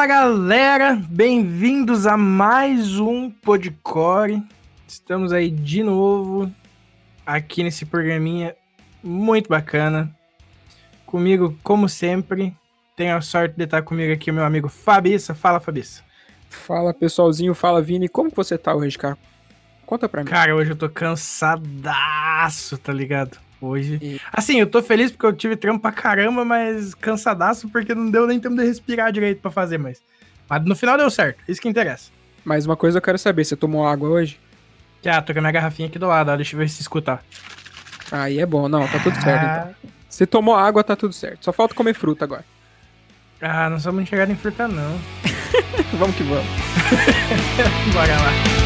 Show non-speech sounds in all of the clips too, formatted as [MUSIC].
Fala galera, bem-vindos a mais um Podcore. Estamos aí de novo aqui nesse programinha muito bacana. Comigo, como sempre, tenho a sorte de estar comigo aqui o meu amigo Fabiça. Fala, Fabiça. Fala pessoalzinho, fala Vini, como que você tá hoje, cara? Conta pra mim. Cara, hoje eu tô cansadaço, tá ligado? Hoje. E... Assim, eu tô feliz porque eu tive trampo pra caramba, mas cansadaço porque não deu nem tempo de respirar direito pra fazer, mas. Mas no final deu certo, isso que interessa. Mais uma coisa eu quero saber, você tomou água hoje? Ah, tô com a minha garrafinha aqui do lado, ó, deixa eu ver se escutar. Aí é bom, não, tá tudo certo então. Você tomou água, tá tudo certo. Só falta comer fruta agora. Ah, não somos chegados em fruta, não. [LAUGHS] vamos que vamos. [LAUGHS] Bora lá.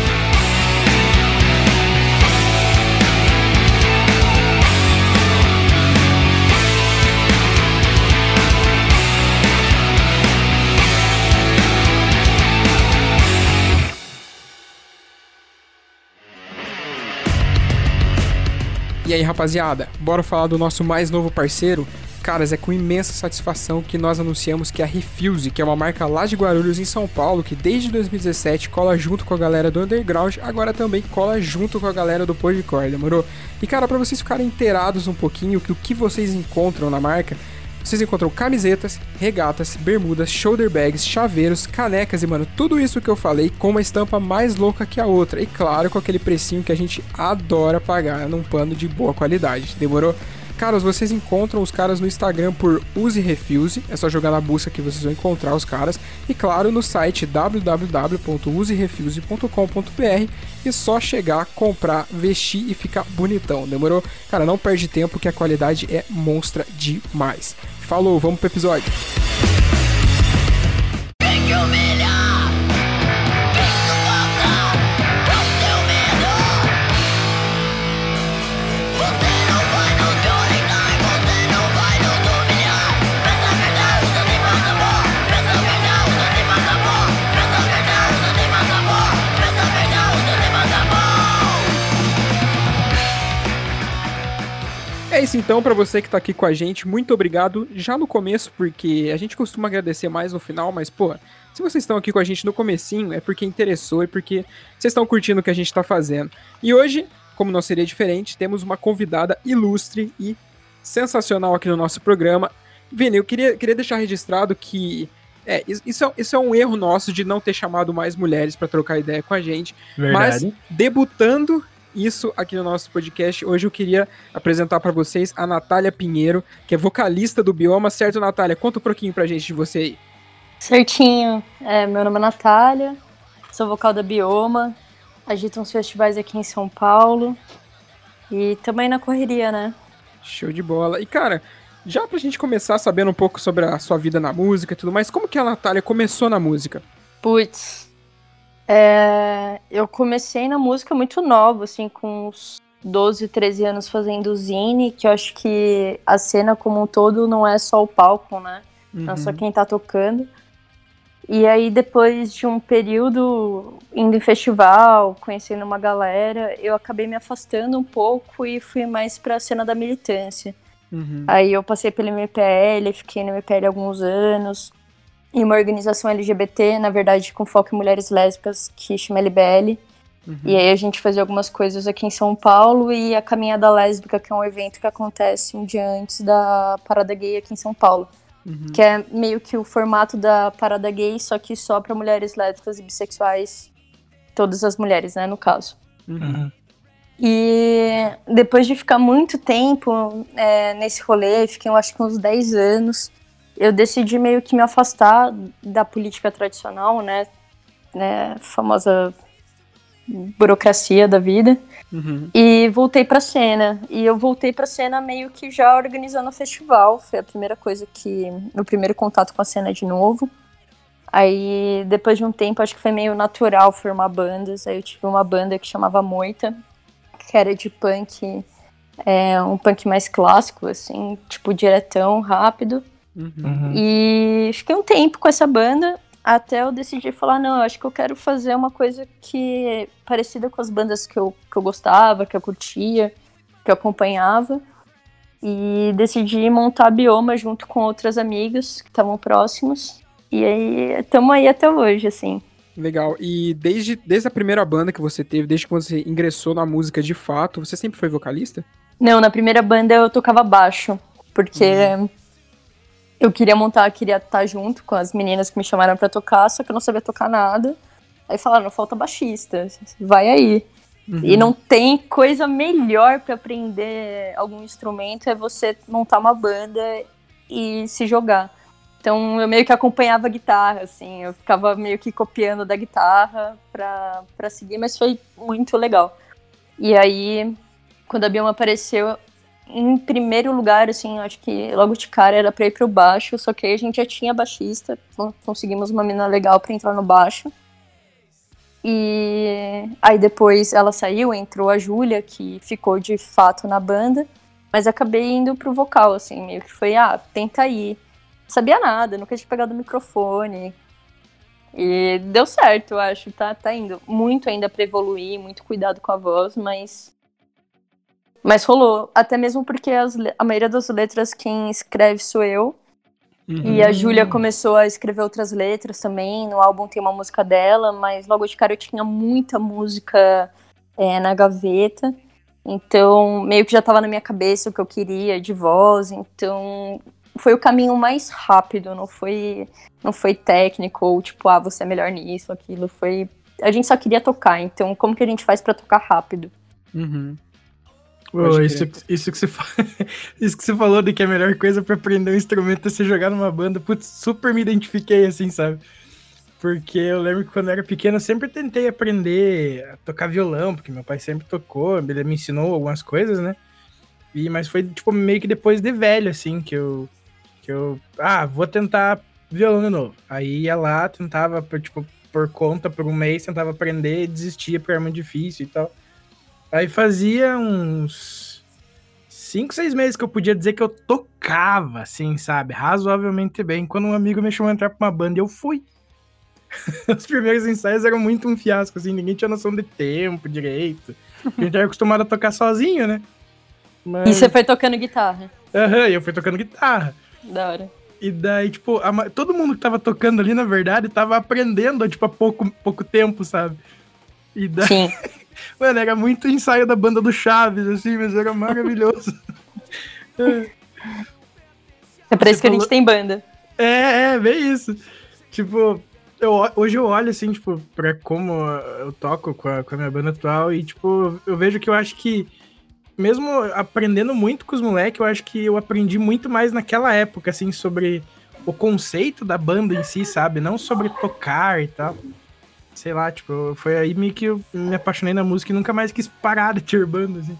E aí, rapaziada, bora falar do nosso mais novo parceiro? Caras, é com imensa satisfação que nós anunciamos que a Refuse, que é uma marca lá de Guarulhos em São Paulo, que desde 2017 cola junto com a galera do Underground, agora também cola junto com a galera do Podcore, demorou? E cara, para vocês ficarem inteirados um pouquinho do que vocês encontram na marca, vocês encontram camisetas, regatas, bermudas, shoulder bags, chaveiros, canecas e, mano, tudo isso que eu falei com uma estampa mais louca que a outra. E claro, com aquele precinho que a gente adora pagar num pano de boa qualidade. Demorou? Caras, vocês encontram os caras no Instagram por Use Refuse, é só jogar na busca que vocês vão encontrar os caras. E claro, no site www.userefuse.com.br e só chegar, comprar, vestir e ficar bonitão, demorou? Cara, não perde tempo que a qualidade é monstra demais. Falou, vamos pro episódio. Isso então, para você que tá aqui com a gente, muito obrigado já no começo, porque a gente costuma agradecer mais no final, mas pô, se vocês estão aqui com a gente no comecinho, é porque interessou e porque vocês estão curtindo o que a gente tá fazendo. E hoje, como não seria diferente, temos uma convidada ilustre e sensacional aqui no nosso programa. Vini, eu queria, queria deixar registrado que é, isso é, isso é um erro nosso de não ter chamado mais mulheres para trocar ideia com a gente. Verdade. Mas debutando isso aqui no nosso podcast. Hoje eu queria apresentar para vocês a Natália Pinheiro, que é vocalista do Bioma. Certo, Natália? Conta um pouquinho pra gente de você aí. Certinho. É, meu nome é Natália, sou vocal da Bioma, agito uns festivais aqui em São Paulo e também na correria, né? Show de bola. E cara, já pra gente começar sabendo um pouco sobre a sua vida na música e tudo mais, como que a Natália começou na música? Putz, é, eu comecei na música muito nova, assim, com uns 12, 13 anos fazendo zine, que eu acho que a cena como um todo não é só o palco, né? Uhum. Não é só quem tá tocando. E aí, depois de um período indo em festival, conhecendo uma galera, eu acabei me afastando um pouco e fui mais pra cena da militância. Uhum. Aí eu passei pelo MPL, fiquei no MPL alguns anos em uma organização LGBT, na verdade com foco em mulheres lésbicas, que chama LBL. Uhum. E aí a gente fazia algumas coisas aqui em São Paulo e a Caminhada Lésbica, que é um evento que acontece um dia antes da Parada Gay aqui em São Paulo. Uhum. Que é meio que o formato da Parada Gay, só que só para mulheres lésbicas e bissexuais, todas as mulheres, né, no caso. Uhum. E depois de ficar muito tempo é, nesse rolê, fiquei eu acho que uns 10 anos, eu decidi meio que me afastar da política tradicional, né? né famosa burocracia da vida. Uhum. E voltei pra cena. E eu voltei pra cena meio que já organizando o festival. Foi a primeira coisa que. Meu primeiro contato com a cena de novo. Aí, depois de um tempo, acho que foi meio natural formar bandas. Aí eu tive uma banda que chamava Moita, que era de punk, é, um punk mais clássico, assim, tipo diretão, rápido. Uhum. E fiquei um tempo com essa banda até eu decidir falar, não, acho que eu quero fazer uma coisa que é parecida com as bandas que eu, que eu gostava, que eu curtia, que eu acompanhava. E decidi montar a Bioma junto com outras amigas que estavam próximos. E aí, estamos aí até hoje, assim. Legal. E desde, desde a primeira banda que você teve, desde que você ingressou na música de fato, você sempre foi vocalista? Não, na primeira banda eu tocava baixo, porque uhum. Eu queria montar, queria estar junto com as meninas que me chamaram para tocar, só que eu não sabia tocar nada. Aí falaram, falta baixista, vai aí. Uhum. E não tem coisa melhor para aprender algum instrumento é você montar uma banda e se jogar. Então eu meio que acompanhava a guitarra, assim, eu ficava meio que copiando da guitarra pra seguir, mas foi muito legal. E aí, quando a Bioma apareceu, em primeiro lugar, assim, acho que logo de cara era pra ir pro baixo, só que aí a gente já tinha baixista, conseguimos uma mina legal para entrar no baixo. E aí depois ela saiu, entrou a Júlia, que ficou de fato na banda, mas acabei indo pro vocal, assim, meio que foi, ah, tenta aí sabia nada, nunca tinha pegado o microfone. E deu certo, acho. Tá, tá indo muito ainda para evoluir, muito cuidado com a voz, mas. Mas rolou. Até mesmo porque as, a maioria das letras quem escreve sou eu. Uhum. E a Júlia começou a escrever outras letras também. No álbum tem uma música dela, mas logo de cara eu tinha muita música é, na gaveta. Então, meio que já estava na minha cabeça o que eu queria de voz. Então, foi o caminho mais rápido, não foi não foi técnico ou tipo, ah, você é melhor nisso, aquilo, foi a gente só queria tocar, então como que a gente faz para tocar rápido? Uhum. Oh, isso, isso, que você, [LAUGHS] isso que você falou de que a melhor coisa para aprender um instrumento é você jogar numa banda, putz, super me identifiquei assim, sabe? Porque eu lembro que quando eu era pequeno eu sempre tentei aprender a tocar violão, porque meu pai sempre tocou, ele me ensinou algumas coisas, né? E, mas foi tipo meio que depois de velho, assim, que eu, que eu, ah, vou tentar violão de novo. Aí ia lá, tentava, por, tipo, por conta, por um mês, tentava aprender, desistia porque era muito difícil e tal. Aí fazia uns cinco, seis meses que eu podia dizer que eu tocava, assim, sabe? Razoavelmente bem. Quando um amigo me chamou a entrar pra uma banda, eu fui. [LAUGHS] Os primeiros ensaios eram muito um fiasco, assim, ninguém tinha noção de tempo direito. A gente era acostumado a tocar sozinho, né? Mas... E você foi tocando guitarra? Aham, uhum, eu fui tocando guitarra. Da hora. E daí, tipo, a, todo mundo que tava tocando ali, na verdade, tava aprendendo, tipo, há pouco, pouco tempo, sabe? E daí. Sim. [LAUGHS] Mano, era muito ensaio da banda do Chaves, assim, mas era maravilhoso. [LAUGHS] é. pra isso que a gente tem banda. É, é, bem isso. Tipo, eu, hoje eu olho, assim, tipo, pra como eu toco com a, com a minha banda atual e, tipo, eu vejo que eu acho que mesmo aprendendo muito com os moleques, eu acho que eu aprendi muito mais naquela época, assim, sobre o conceito da banda em si, sabe? Não sobre tocar e tal. Sei lá, tipo, foi aí meio que eu me apaixonei na música e nunca mais quis parar de ter banda, assim.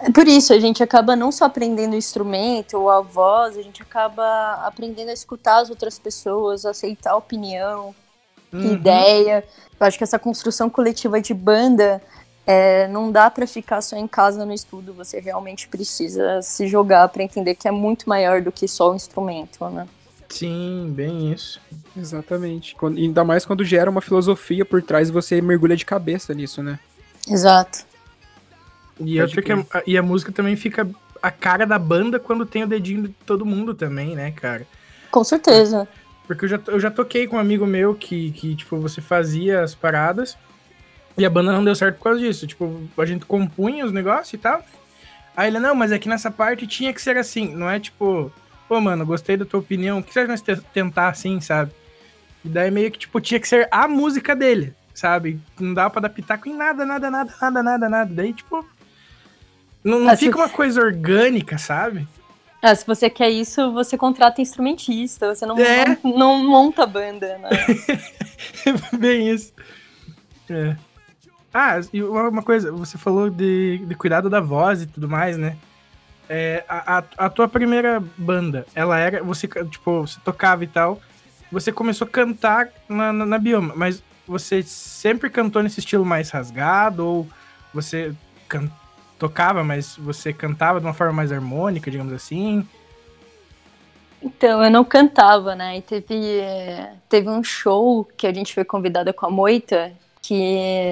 É por isso, a gente acaba não só aprendendo o instrumento ou a voz, a gente acaba aprendendo a escutar as outras pessoas, aceitar a opinião, uhum. ideia. Eu acho que essa construção coletiva de banda é, não dá para ficar só em casa no estudo, você realmente precisa se jogar para entender que é muito maior do que só o instrumento, né? Sim, bem isso. Exatamente. Quando, ainda mais quando gera uma filosofia por trás e você mergulha de cabeça nisso, né? Exato. E, outra que a, e a música também fica a cara da banda quando tem o dedinho de todo mundo também, né, cara? Com certeza. Porque eu já, eu já toquei com um amigo meu que, que, tipo, você fazia as paradas e a banda não deu certo por causa disso. Tipo, a gente compunha os negócios e tal. Aí ele, não, mas é que nessa parte tinha que ser assim. Não é tipo, pô, mano, gostei da tua opinião. O que você nós tentar assim, sabe? E daí meio que, tipo, tinha que ser a música dele, sabe? Não dava pra dar pitaco em nada, nada, nada, nada, nada, nada. Daí, tipo. Não, não ah, fica se... uma coisa orgânica, sabe? Ah, se você quer isso, você contrata instrumentista, você não, é. não, não monta banda, né? [LAUGHS] Bem isso. É. Ah, e uma coisa, você falou de, de cuidado da voz e tudo mais, né? É, a, a, tua primeira banda, ela era. Você, tipo, você tocava e tal. Você começou a cantar na, na, na Bioma, mas você sempre cantou nesse estilo mais rasgado? Ou você can, tocava, mas você cantava de uma forma mais harmônica, digamos assim? Então, eu não cantava, né? E teve, teve um show que a gente foi convidada com a Moita, que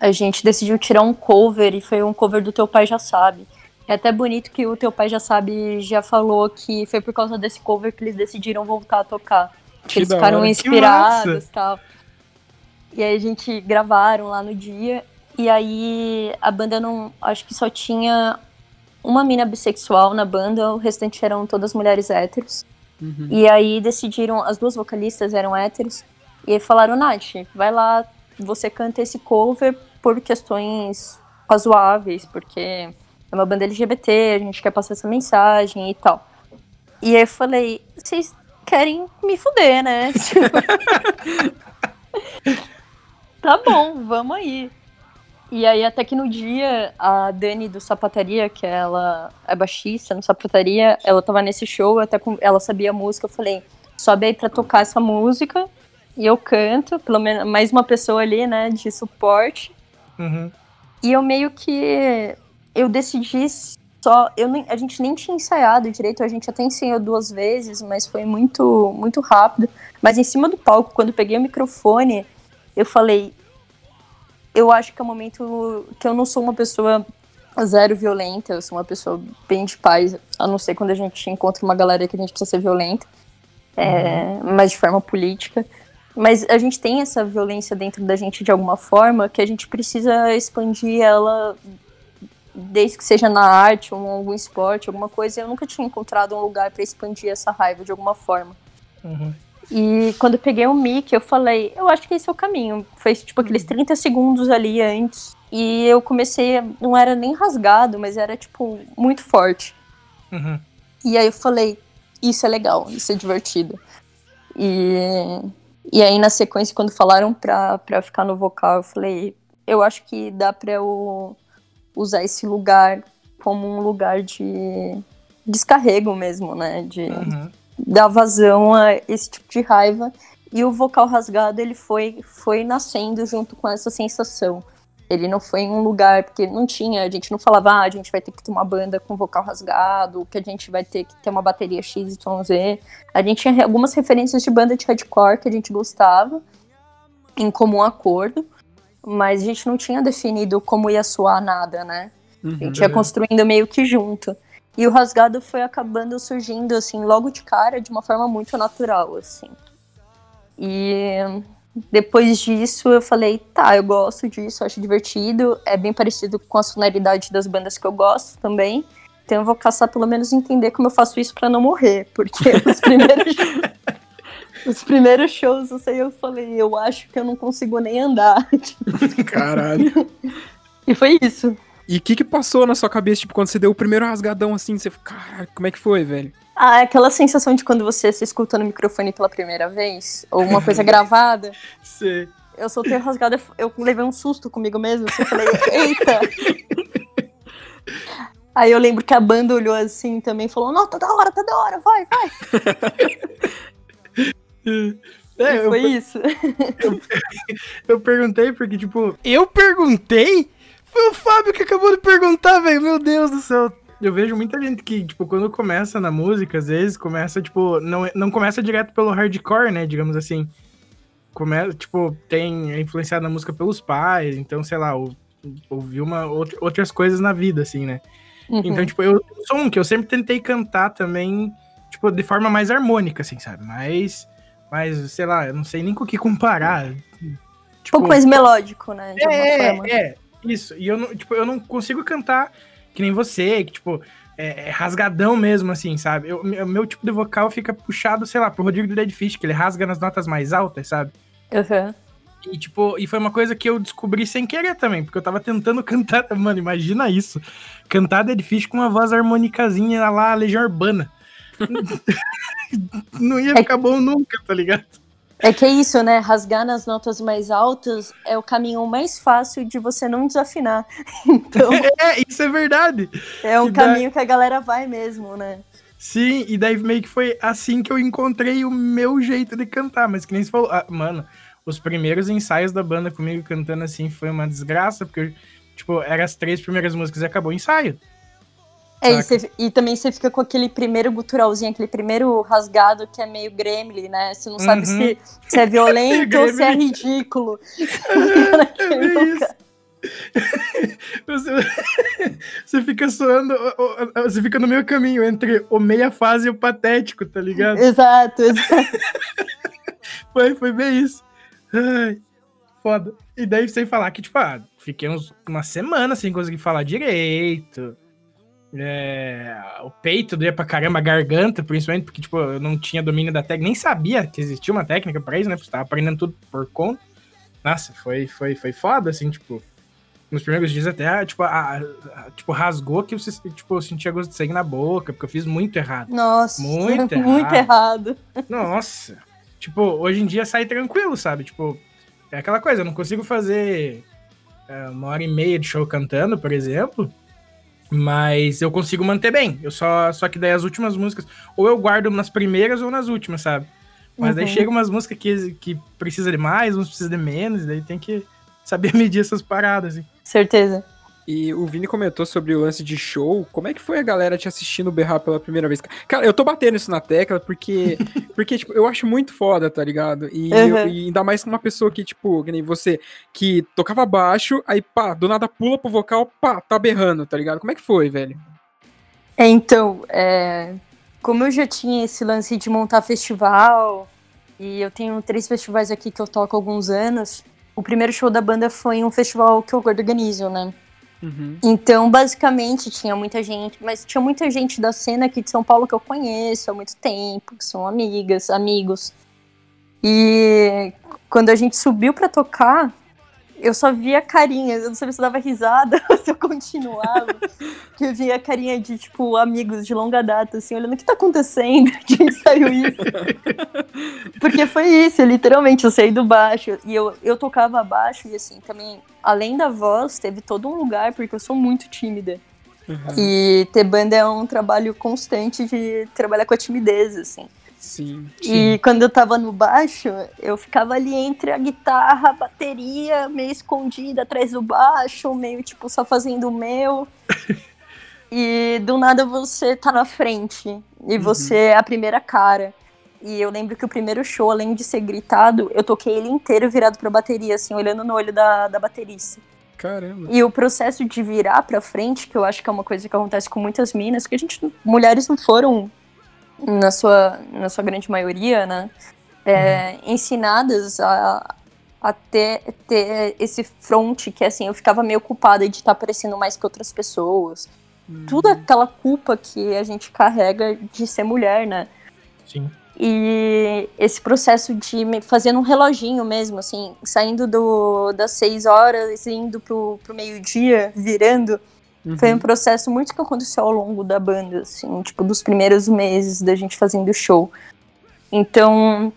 a gente decidiu tirar um cover e foi um cover do Teu Pai Já Sabe. É até bonito que o Teu Pai Já Sabe já falou que foi por causa desse cover que eles decidiram voltar a tocar. Que eles ficaram inspirados e tal. E aí a gente gravaram lá no dia. E aí a banda não. Acho que só tinha uma mina bissexual na banda, o restante eram todas mulheres héteros. Uhum. E aí decidiram, as duas vocalistas eram héteros, e aí falaram, Nath, vai lá, você canta esse cover por questões razoáveis, porque é uma banda LGBT, a gente quer passar essa mensagem e tal. E aí eu falei, vocês querem me fuder, né? [LAUGHS] tá bom, vamos aí. E aí, até que no dia, a Dani do Sapataria, que ela é baixista no Sapataria, ela tava nesse show, até com, ela sabia a música, eu falei, sobe aí pra tocar essa música, e eu canto, pelo menos mais uma pessoa ali, né, de suporte. Uhum. E eu meio que, eu decidi só, eu nem, a gente nem tinha ensaiado direito, a gente até ensaiou duas vezes, mas foi muito, muito rápido. Mas em cima do palco, quando eu peguei o microfone, eu falei, eu acho que é o um momento que eu não sou uma pessoa zero violenta, eu sou uma pessoa bem de paz, a não ser quando a gente encontra uma galera que a gente precisa ser violenta, é, uhum. mas de forma política. Mas a gente tem essa violência dentro da gente de alguma forma que a gente precisa expandir ela desde que seja na arte ou em algum esporte, alguma coisa. Eu nunca tinha encontrado um lugar para expandir essa raiva de alguma forma. Uhum. E quando eu peguei o mic, eu falei, eu acho que esse é o caminho. Foi tipo aqueles 30 uhum. segundos ali antes. E eu comecei, não era nem rasgado, mas era tipo muito forte. Uhum. E aí eu falei, isso é legal, isso é divertido. E, e aí na sequência, quando falaram pra, pra ficar no vocal, eu falei, eu acho que dá pra eu usar esse lugar como um lugar de descarrego mesmo, né? De, uhum dar vazão a esse tipo de raiva. E o vocal rasgado, ele foi, foi nascendo junto com essa sensação. Ele não foi em um lugar, porque não tinha, a gente não falava, ah, a gente vai ter que ter uma banda com vocal rasgado, que a gente vai ter que ter uma bateria X, Y, Z. A gente tinha algumas referências de banda de hardcore que a gente gostava, em comum acordo, mas a gente não tinha definido como ia soar nada, né? Uhum, a gente ia construindo meio que junto. E o rasgado foi acabando surgindo, assim, logo de cara, de uma forma muito natural, assim. E depois disso eu falei, tá, eu gosto disso, acho divertido, é bem parecido com a sonoridade das bandas que eu gosto também. Então eu vou caçar pelo menos entender como eu faço isso para não morrer, porque os [LAUGHS] primeiros os primeiros shows, eu sei, eu falei, eu acho que eu não consigo nem andar. [LAUGHS] Caralho. e foi isso. E o que que passou na sua cabeça, tipo, quando você deu o primeiro rasgadão assim, você ficou, caralho, como é que foi, velho? Ah, é aquela sensação de quando você se escuta no microfone pela primeira vez, ou uma coisa [LAUGHS] gravada. Sim. Eu soltei o rasgado, eu levei um susto comigo mesmo, assim, eu falei, eita! [LAUGHS] Aí eu lembro que a banda olhou assim também e falou, não, tá da hora, tá da hora, vai, vai! É, foi eu, isso. Eu, [LAUGHS] eu perguntei porque, tipo, eu perguntei foi o Fábio que acabou de perguntar, velho. Meu Deus do céu. Eu vejo muita gente que, tipo, quando começa na música, às vezes começa, tipo, não, não começa direto pelo hardcore, né? Digamos assim. Começa, tipo, tem é influenciado na música pelos pais, então, sei lá, ouviu uma, outras coisas na vida, assim, né? Uhum. Então, tipo, eu sou um que eu sempre tentei cantar também, tipo, de forma mais harmônica, assim, sabe? Mas, mas sei lá, eu não sei nem com o que comparar. Tipo, um pouco mais melódico, né? De é, é, isso, e eu não, tipo, eu não consigo cantar que nem você, que, tipo, é, é rasgadão mesmo, assim, sabe? O meu tipo de vocal fica puxado, sei lá, pro Rodrigo do Dead Fish, que ele rasga nas notas mais altas, sabe? Uhum. E, tipo, e foi uma coisa que eu descobri sem querer também, porque eu tava tentando [LAUGHS] cantar. Mano, imagina isso. Cantar Dead Fish com uma voz harmonicazinha lá, Legião Urbana. [LAUGHS] não ia ficar bom nunca, tá ligado? É que é isso, né? Rasgar nas notas mais altas é o caminho mais fácil de você não desafinar. [LAUGHS] Então. [LAUGHS] é, isso é verdade. É um e caminho que a galera vai mesmo, né? Sim, e daí meio que foi assim que eu encontrei o meu jeito de cantar. Mas que nem você falou, ah, mano, os primeiros ensaios da banda comigo cantando assim foi uma desgraça, porque, tipo, eram as três primeiras músicas e acabou o ensaio. É, e, cê, e, também você fica com aquele primeiro guturalzinho, aquele primeiro rasgado que é meio gremlin, né? Você não sabe uhum. se, se é violento ou se é ridículo. [LAUGHS] [LAUGHS] você, você fica soando, você fica no meio caminho entre o meia fase e o patético, tá ligado? Exato, [LAUGHS] exato. Foi, foi bem isso. Ai, foda. E daí, sem falar que, tipo, ah, fiquei uns, uma semana sem conseguir falar direito. É, o peito doía pra caramba, a garganta, principalmente, porque, tipo, eu não tinha domínio da técnica, nem sabia que existia uma técnica pra isso, né? Porque tava aprendendo tudo por conta. Nossa, foi, foi, foi foda, assim, tipo. Nos primeiros dias até, tipo, a, a- tipo rasgou que eu, se- tipo, eu sentia gosto de sangue na boca, porque eu fiz muito errado. Nossa, Muito [LAUGHS] muito errado. Nossa. Tipo, hoje em dia sai tranquilo, sabe? Tipo, é aquela coisa, eu não consigo fazer é, uma hora e meia de show cantando, por exemplo. Mas eu consigo manter bem. Eu só, só que daí as últimas músicas, ou eu guardo nas primeiras ou nas últimas, sabe? Mas daí Uhum. chega umas músicas que, que precisa de mais, uns precisa de menos, e daí tem que saber [LAUGHS] medir essas paradas, assim. Certeza. E o Vini comentou sobre o lance de show. Como é que foi a galera te assistindo berrar pela primeira vez? Cara, eu tô batendo isso na tecla porque, [LAUGHS] porque tipo, eu acho muito foda, tá ligado? E, Uhum. eu- e ainda mais com uma pessoa que, tipo, que nem você, que tocava baixo, aí pá, do nada pula pro vocal, pá, tá berrando, tá ligado? Como é que foi, velho? É, então, é, como eu já tinha esse lance de montar festival, e eu tenho três festivais aqui que eu toco há alguns anos, o primeiro show da banda foi um festival que eu organizo, né? Uhum. Então, basicamente, tinha muita gente, mas tinha muita gente da cena aqui de São Paulo que eu conheço há muito tempo, que são amigas, amigos. E quando a gente subiu pra tocar, eu só via carinhas, eu não sabia se eu dava risada [LAUGHS] ou se eu continuava. que eu via carinha de, tipo, amigos de longa data, assim, olhando o que tá acontecendo, [LAUGHS] de onde saiu isso. Porque foi isso, literalmente, eu saí do baixo e eu, eu tocava baixo e assim, também, além da voz, teve todo um lugar, porque eu sou muito tímida. Uhum. E ter banda é um trabalho constante de trabalhar com a timidez, assim. Sim. E quando eu tava no baixo, eu ficava ali entre a guitarra, a bateria, meio escondida atrás do baixo, meio tipo só fazendo o meu. [LAUGHS] e do nada você tá na frente. E você é a primeira cara. E eu lembro que o primeiro show, além de ser gritado, eu toquei ele inteiro virado pra bateria, assim, olhando no olho da, da baterista. Caramba. E o processo de virar pra frente, que eu acho que é uma coisa que acontece com muitas minas, que a gente, mulheres não foram, na sua, na sua grande maioria, né, é, ensinadas a, a ter, ter esse front, que assim, eu ficava meio culpada de estar parecendo mais que outras pessoas. Tudo aquela culpa que a gente carrega de ser mulher, né. Sim. E esse processo de me fazendo um reloginho mesmo, assim, saindo do, das seis horas e indo pro, pro meio-dia, virando, Uhum. foi um processo muito que aconteceu ao longo da banda, assim, tipo, dos primeiros meses da gente fazendo show. Então,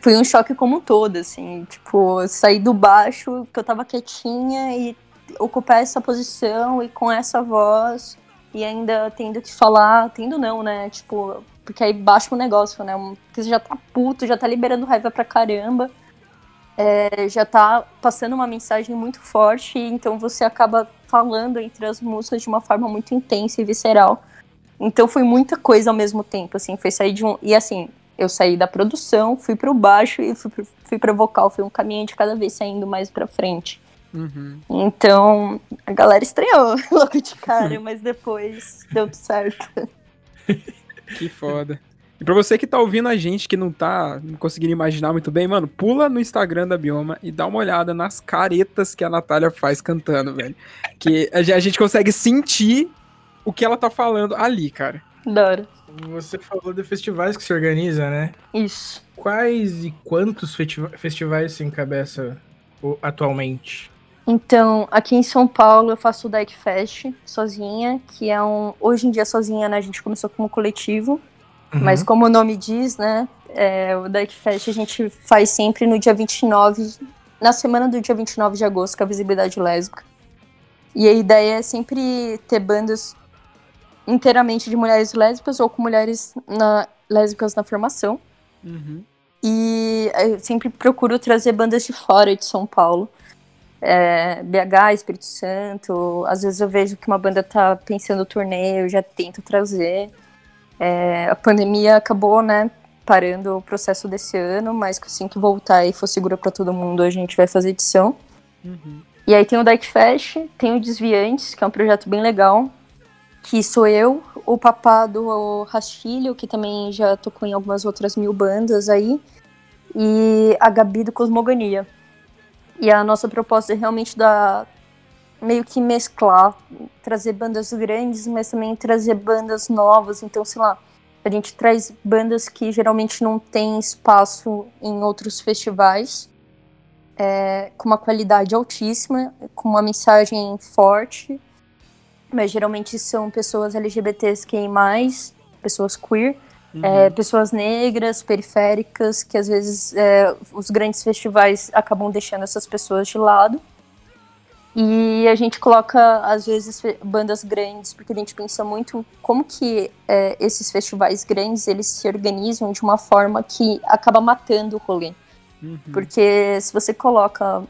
foi um choque como um todo, assim, tipo, sair do baixo, que eu tava quietinha e ocupar essa posição e com essa voz e ainda tendo que falar, tendo não, né, tipo, porque aí baixa o negócio, né, porque você já tá puto, já tá liberando raiva pra caramba, é, já tá passando uma mensagem muito forte, então você acaba falando entre as músicas de uma forma muito intensa e visceral. Então foi muita coisa ao mesmo tempo, assim, foi sair de um. E assim, eu saí da produção, fui pro baixo e fui pro, fui pro vocal, foi um caminho de cada vez saindo mais pra frente. Uhum. Então, a galera estranhou [LAUGHS] logo de cara, mas depois deu tudo certo. [LAUGHS] Que foda. E pra você que tá ouvindo a gente, que não tá não conseguindo imaginar muito bem, mano, pula no Instagram da Bioma e dá uma olhada nas caretas que a Natália faz cantando, velho. Que a gen- a gente consegue sentir o que ela tá falando ali, cara. Adoro. Você falou de festivais que se organiza, né? Isso. Quais e quantos festiva- festivais se encabeça atualmente? Então, aqui em São Paulo eu faço o Deck Fest sozinha, que é um. Hoje em dia sozinha, né? A gente começou como coletivo. Uhum. Mas como o nome diz, né? é, o Deck Fest a gente faz sempre no dia 29, na semana do dia 29 de agosto, com a visibilidade lésbica. E a ideia é sempre ter bandas inteiramente de mulheres lésbicas ou com mulheres na- lésbicas na formação. Uhum. E eu sempre procuro trazer bandas de fora de São Paulo. É, BH, Espírito Santo. Às vezes eu vejo que uma banda tá pensando turnê, eu já tento trazer. É, a pandemia acabou, né, parando o processo desse ano, mas assim que voltar e for segura para todo mundo, a gente vai fazer edição. Uhum. E aí tem o Dark Fest, tem o Desviantes, que é um projeto bem legal, que sou eu, o papá do Rastilho, que também já tocou em algumas outras mil bandas aí, e a Gabi do Cosmogonia. E a nossa proposta é realmente dar meio que mesclar, trazer bandas grandes, mas também trazer bandas novas. Então, sei lá, a gente traz bandas que geralmente não têm espaço em outros festivais, é, com uma qualidade altíssima, com uma mensagem forte, mas geralmente são pessoas LGBTs que mais, pessoas queer, uhum. é, pessoas negras, periféricas, que às vezes é, os grandes festivais acabam deixando essas pessoas de lado. E a gente coloca, às vezes, bandas grandes, porque a gente pensa muito como que é, esses festivais grandes, eles se organizam de uma forma que acaba matando o rolê. Uhum. Porque se você coloca,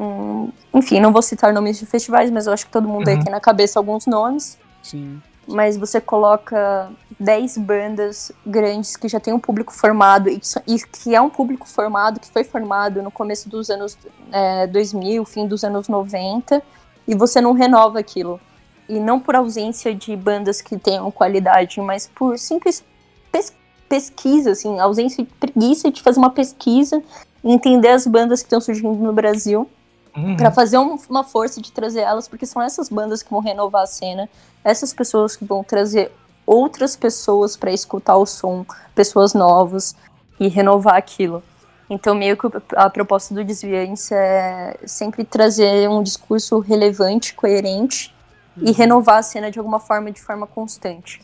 um, enfim, não vou citar nomes de festivais, mas eu acho que todo mundo uhum. aí tem na cabeça alguns nomes. Sim. Mas você coloca 10 bandas grandes que já tem um público formado e que, é um público formado, que foi formado no começo dos anos é, 2000, fim dos anos 90, e você não renova aquilo. E não por ausência de bandas que tenham qualidade, mas por simples pes pesquisa, assim, ausência de preguiça de fazer uma pesquisa entender as bandas que estão surgindo no Brasil. Uhum. para fazer um, uma força de trazer elas, porque são essas bandas que vão renovar a cena, essas pessoas que vão trazer outras pessoas para escutar o som, pessoas novas e renovar aquilo. Então, meio que a proposta do Desviante é sempre trazer um discurso relevante, coerente uhum. e renovar a cena de alguma forma, de forma constante.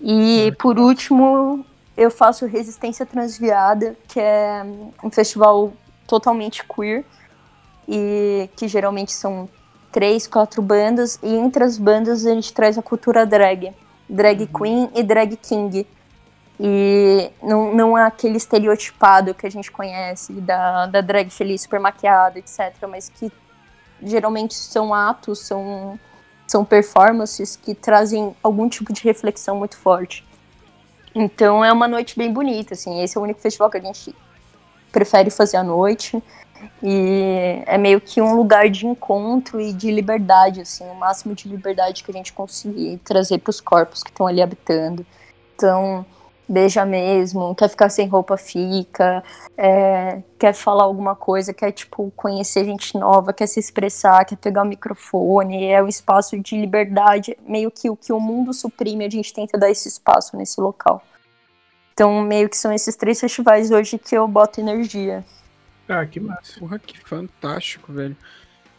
E, uhum. por último, eu faço Resistência Transviada, que é um festival totalmente queer e que geralmente são três, quatro bandas, e entre as bandas a gente traz a cultura drag. Drag uhum. queen e drag king. E não, não é aquele estereotipado que a gente conhece da, da drag feliz, super maquiada, etc. Mas que geralmente são atos, são, são performances que trazem algum tipo de reflexão muito forte. Então é uma noite bem bonita, assim. Esse é o único festival que a gente prefere fazer à noite. E é meio que um lugar de encontro e de liberdade, assim, o máximo de liberdade que a gente conseguir trazer para os corpos que estão ali habitando. Então, beija mesmo, quer ficar sem roupa, fica, é, quer falar alguma coisa, quer, tipo, conhecer gente nova, quer se expressar, quer pegar o microfone, é um espaço de liberdade, meio que o que o mundo suprime, a gente tenta dar esse espaço nesse local. Então, meio que são esses três festivais hoje que eu boto energia. Ah, que massa. Porra, que fantástico, velho.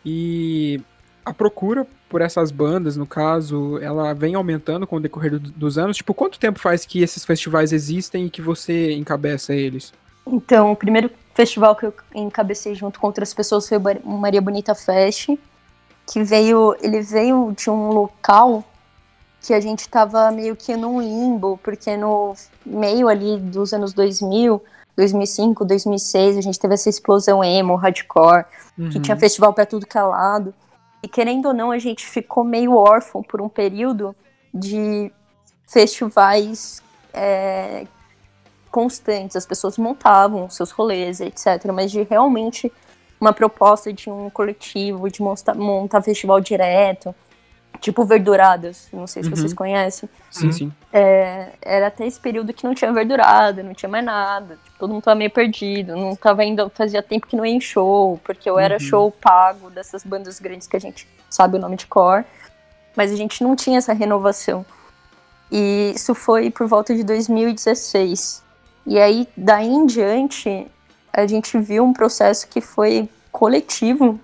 E a procura por essas bandas, no caso, ela vem aumentando com o decorrer do, dos anos. Tipo, quanto tempo faz que esses festivais existem e que você encabeça eles? Então, o primeiro festival que eu encabecei junto com outras pessoas foi o Maria Bonita Fest, que veio, ele veio de um local que a gente tava meio que num limbo, porque no meio ali dos anos 2000, 2005, 2006, a gente teve essa explosão emo, hardcore, uhum. que tinha festival para tudo que é lado. E querendo ou não, a gente ficou meio órfão por um período de festivais é, constantes. As pessoas montavam seus rolês, etc. Mas de realmente uma proposta de um coletivo, de montar, montar festival direto, tipo verduradas, não sei se uhum. vocês conhecem. Sim, sim. É, era até esse período que não tinha verdurada, não tinha mais nada. Tipo, todo mundo tava meio perdido, não tava indo, fazia tempo que não ia em show, porque eu era uhum. show pago dessas bandas grandes que a gente sabe o nome de cor, mas a gente não tinha essa renovação. E isso foi por volta de 2016. E aí, daí em diante, a gente viu um processo que foi coletivo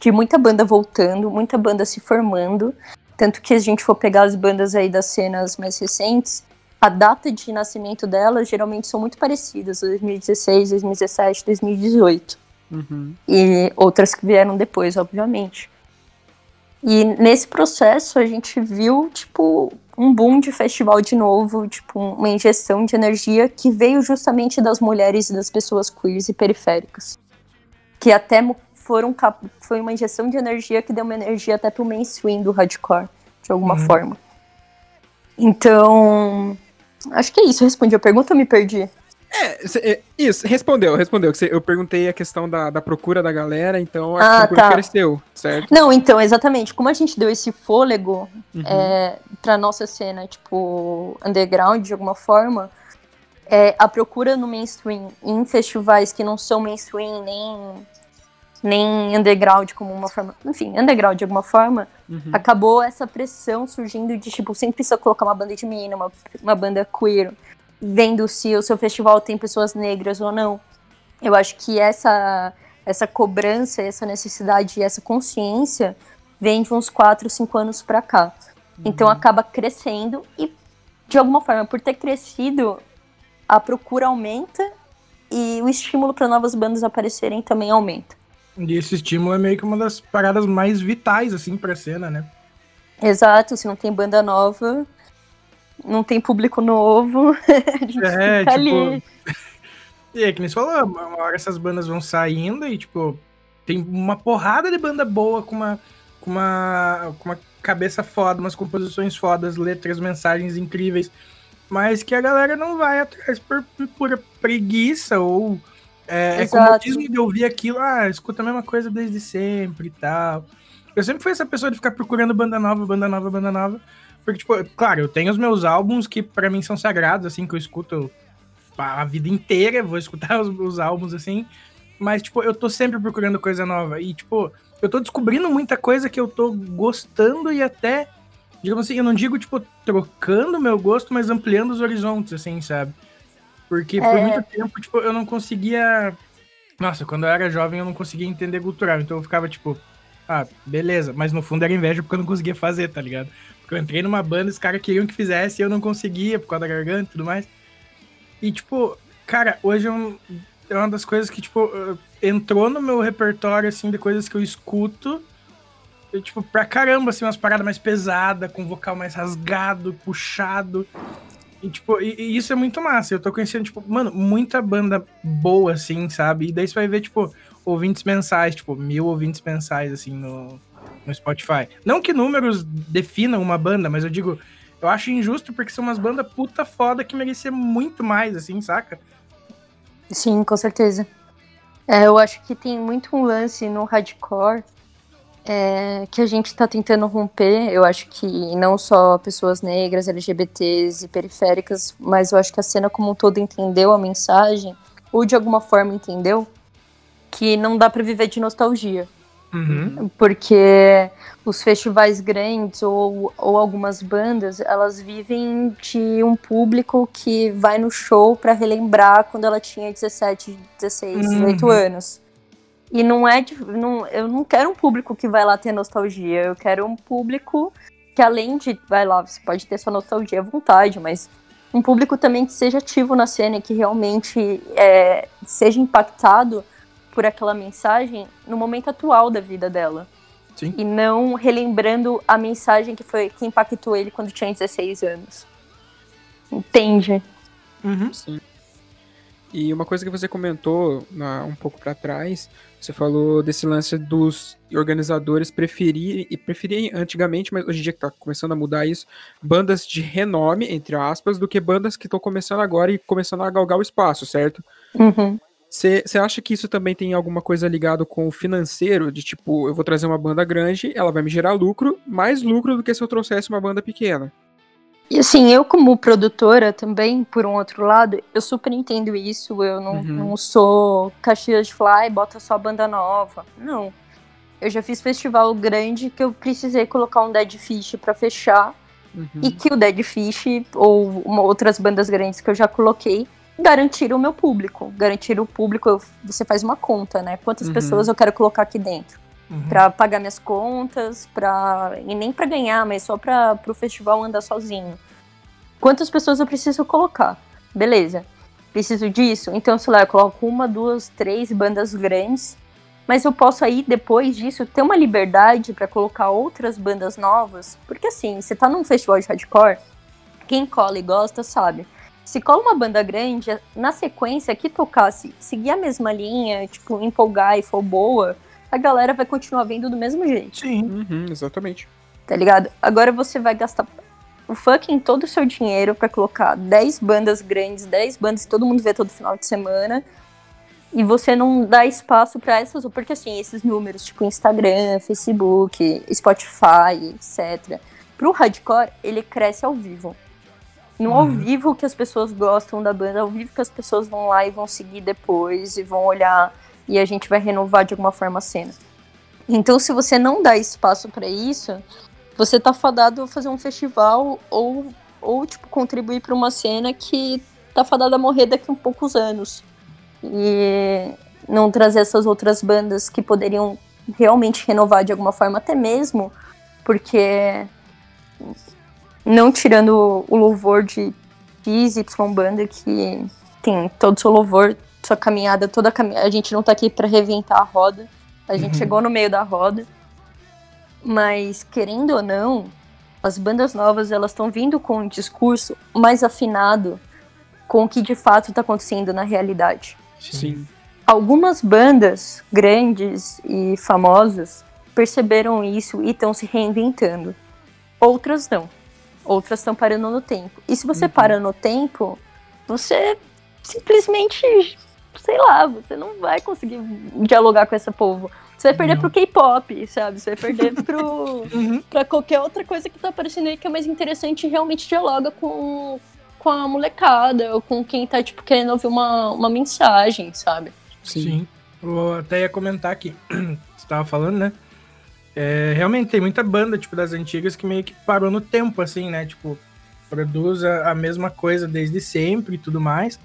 de muita banda voltando, muita banda se formando. Tanto que a gente for pegar as bandas aí das cenas mais recentes, a data de nascimento delas geralmente são muito parecidas, 2016, 2017, 2018. Uhum. E outras que vieram depois, obviamente. E nesse processo a gente viu, tipo, um boom de festival de novo, tipo, uma injeção de energia que veio justamente das mulheres e das pessoas queers e periféricas. Que até foram foi uma injeção de energia que deu uma energia até pro mainstream do hardcore, de alguma uhum. forma. Então, acho que é isso. Respondi a pergunta ou me perdi? É, é, isso, respondeu, respondeu. Eu perguntei a questão da, da procura da galera, então a ah, procura tá. cresceu, certo? Não, então, exatamente. Como a gente deu esse fôlego uhum. é, pra nossa cena, tipo, underground, de alguma forma, é, a procura no mainstream em festivais que não são mainstream nem nem underground como uma forma, enfim, underground de alguma forma, uhum. acabou essa pressão surgindo de tipo, sempre precisa colocar uma banda de menina, uma, uma banda queer, vendo se o seu festival tem pessoas negras ou não. Eu acho que essa essa cobrança, essa necessidade, essa consciência vem de uns 4, 5 anos para cá. Uhum. Então acaba crescendo e de alguma forma, por ter crescido, a procura aumenta e o estímulo para novas bandas aparecerem também aumenta. E esse estímulo é meio que uma das paradas mais vitais, assim, pra cena, né? Exato, se não tem banda nova, não tem público novo, [LAUGHS] a gente é, tipo... ali. [LAUGHS] e é que nem você falou, uma hora essas bandas vão saindo e, tipo, tem uma porrada de banda boa com uma, com uma, com uma cabeça foda, umas composições fodas, letras, mensagens incríveis, mas que a galera não vai atrás por pura preguiça ou é, é comodismo de ouvir aquilo, ah, escuta a mesma coisa desde sempre e tal. Eu sempre fui essa pessoa de ficar procurando banda nova, banda nova, banda nova. Porque, tipo, claro, eu tenho os meus álbuns que para mim são sagrados, assim, que eu escuto a vida inteira, vou escutar [LAUGHS] os, os álbuns, assim. Mas, tipo, eu tô sempre procurando coisa nova. E, tipo, eu tô descobrindo muita coisa que eu tô gostando e até, digamos assim, eu não digo, tipo, trocando meu gosto, mas ampliando os horizontes, assim, sabe? Porque é... por muito tempo, tipo, eu não conseguia. Nossa, quando eu era jovem eu não conseguia entender cultural. Então eu ficava, tipo, ah, beleza. Mas no fundo era inveja porque eu não conseguia fazer, tá ligado? Porque eu entrei numa banda, os caras queriam que fizesse e eu não conseguia por causa da garganta e tudo mais. E, tipo, cara, hoje é, é uma das coisas que, tipo, entrou no meu repertório, assim, de coisas que eu escuto. E, tipo, pra caramba, assim, umas paradas mais pesadas, com vocal mais rasgado, puxado. E, tipo, e, e, isso é muito massa. Eu tô conhecendo, tipo, mano, muita banda boa, assim, sabe? E daí você vai ver, tipo, ouvintes mensais, tipo, mil ouvintes mensais, assim, no, no Spotify. Não que números definam uma banda, mas eu digo, eu acho injusto porque são umas bandas puta foda que mereciam muito mais, assim, saca? Sim, com certeza. É, eu acho que tem muito um lance no hardcore é, que a gente está tentando romper. Eu acho que não só pessoas negras, LGBTs e periféricas, mas eu acho que a cena como um todo entendeu a mensagem, ou de alguma forma entendeu, que não dá para viver de nostalgia. Uhum. Porque os festivais grandes ou, ou algumas bandas, elas vivem de um público que vai no show para relembrar quando ela tinha 17, 16, uhum. 18 anos. E não é. De, não, eu não quero um público que vai lá ter nostalgia. Eu quero um público que, além de. Vai lá, você pode ter sua nostalgia à vontade, mas um público também que seja ativo na cena e que realmente é, seja impactado por aquela mensagem no momento atual da vida dela. Sim. E não relembrando a mensagem que foi que impactou ele quando tinha 16 anos. Entende? Uhum. Sim. E uma coisa que você comentou na, um pouco para trás, você falou desse lance dos organizadores preferirem, e preferirem antigamente, mas hoje em dia que tá começando a mudar isso, bandas de renome, entre aspas, do que bandas que estão começando agora e começando a galgar o espaço, certo? Uhum. Você acha que isso também tem alguma coisa ligado com o financeiro? De tipo, eu vou trazer uma banda grande, ela vai me gerar lucro, mais lucro do que se eu trouxesse uma banda pequena. E assim, eu como produtora também, por um outro lado, eu super entendo isso. Eu não, uhum. não sou Caxias de Fly, bota só banda nova. Não. Eu já fiz festival grande que eu precisei colocar um Dead Fish para fechar. Uhum. E que o Dead Fish, ou uma, outras bandas grandes que eu já coloquei, garantiram o meu público. Garantiram o público, eu, você faz uma conta, né? Quantas uhum. pessoas eu quero colocar aqui dentro uhum. para pagar minhas contas, para e nem para ganhar, mas só para o festival andar sozinho. Quantas pessoas eu preciso colocar? Beleza. Preciso disso? Então, sei lá, eu coloco uma, duas, três bandas grandes, mas eu posso aí depois disso ter uma liberdade para colocar outras bandas novas, porque assim, você tá num festival de hardcore, quem cola e gosta sabe. Se cola uma banda grande, na sequência que tocasse, seguir a mesma linha, tipo, empolgar e for boa, a galera vai continuar vendo do mesmo jeito. Sim, uhum, exatamente. Tá ligado? Agora você vai gastar o fucking todo o seu dinheiro para colocar 10 bandas grandes, 10 bandas que todo mundo vê todo final de semana. E você não dá espaço para essas, porque assim, esses números, tipo Instagram, Facebook, Spotify, etc. Pro hardcore, ele cresce ao vivo. no uhum. ao vivo que as pessoas gostam da banda, ao vivo que as pessoas vão lá e vão seguir depois e vão olhar e a gente vai renovar de alguma forma a cena. Então, se você não dá espaço para isso, você tá fadado a fazer um festival ou, ou tipo, contribuir para uma cena que tá fadada a morrer daqui a poucos anos. E não trazer essas outras bandas que poderiam realmente renovar de alguma forma, até mesmo porque não tirando o louvor de XY banda que tem todo o seu louvor, sua caminhada, toda a caminhada. A gente não tá aqui para reventar a roda. A gente uhum. chegou no meio da roda. Mas querendo ou não, as bandas novas elas estão vindo com um discurso mais afinado com o que de fato está acontecendo na realidade. Sim. Algumas bandas grandes e famosas perceberam isso e estão se reinventando. Outras não. Outras estão parando no tempo. E se você uhum. para no tempo, você simplesmente, sei lá, você não vai conseguir dialogar com esse povo. Você vai perder não. pro K-pop, sabe? Você vai perder [LAUGHS] pro, uhum. pra qualquer outra coisa que tá aparecendo aí que é mais interessante e realmente dialoga com, com a molecada ou com quem tá, tipo, querendo ouvir uma, uma mensagem, sabe? Sim. Sim. Vou até ia comentar aqui. [CLEARS THROAT] Você tava falando, né? É, realmente tem muita banda, tipo, das antigas que meio que parou no tempo, assim, né? Tipo, produz a, a mesma coisa desde sempre e tudo mais.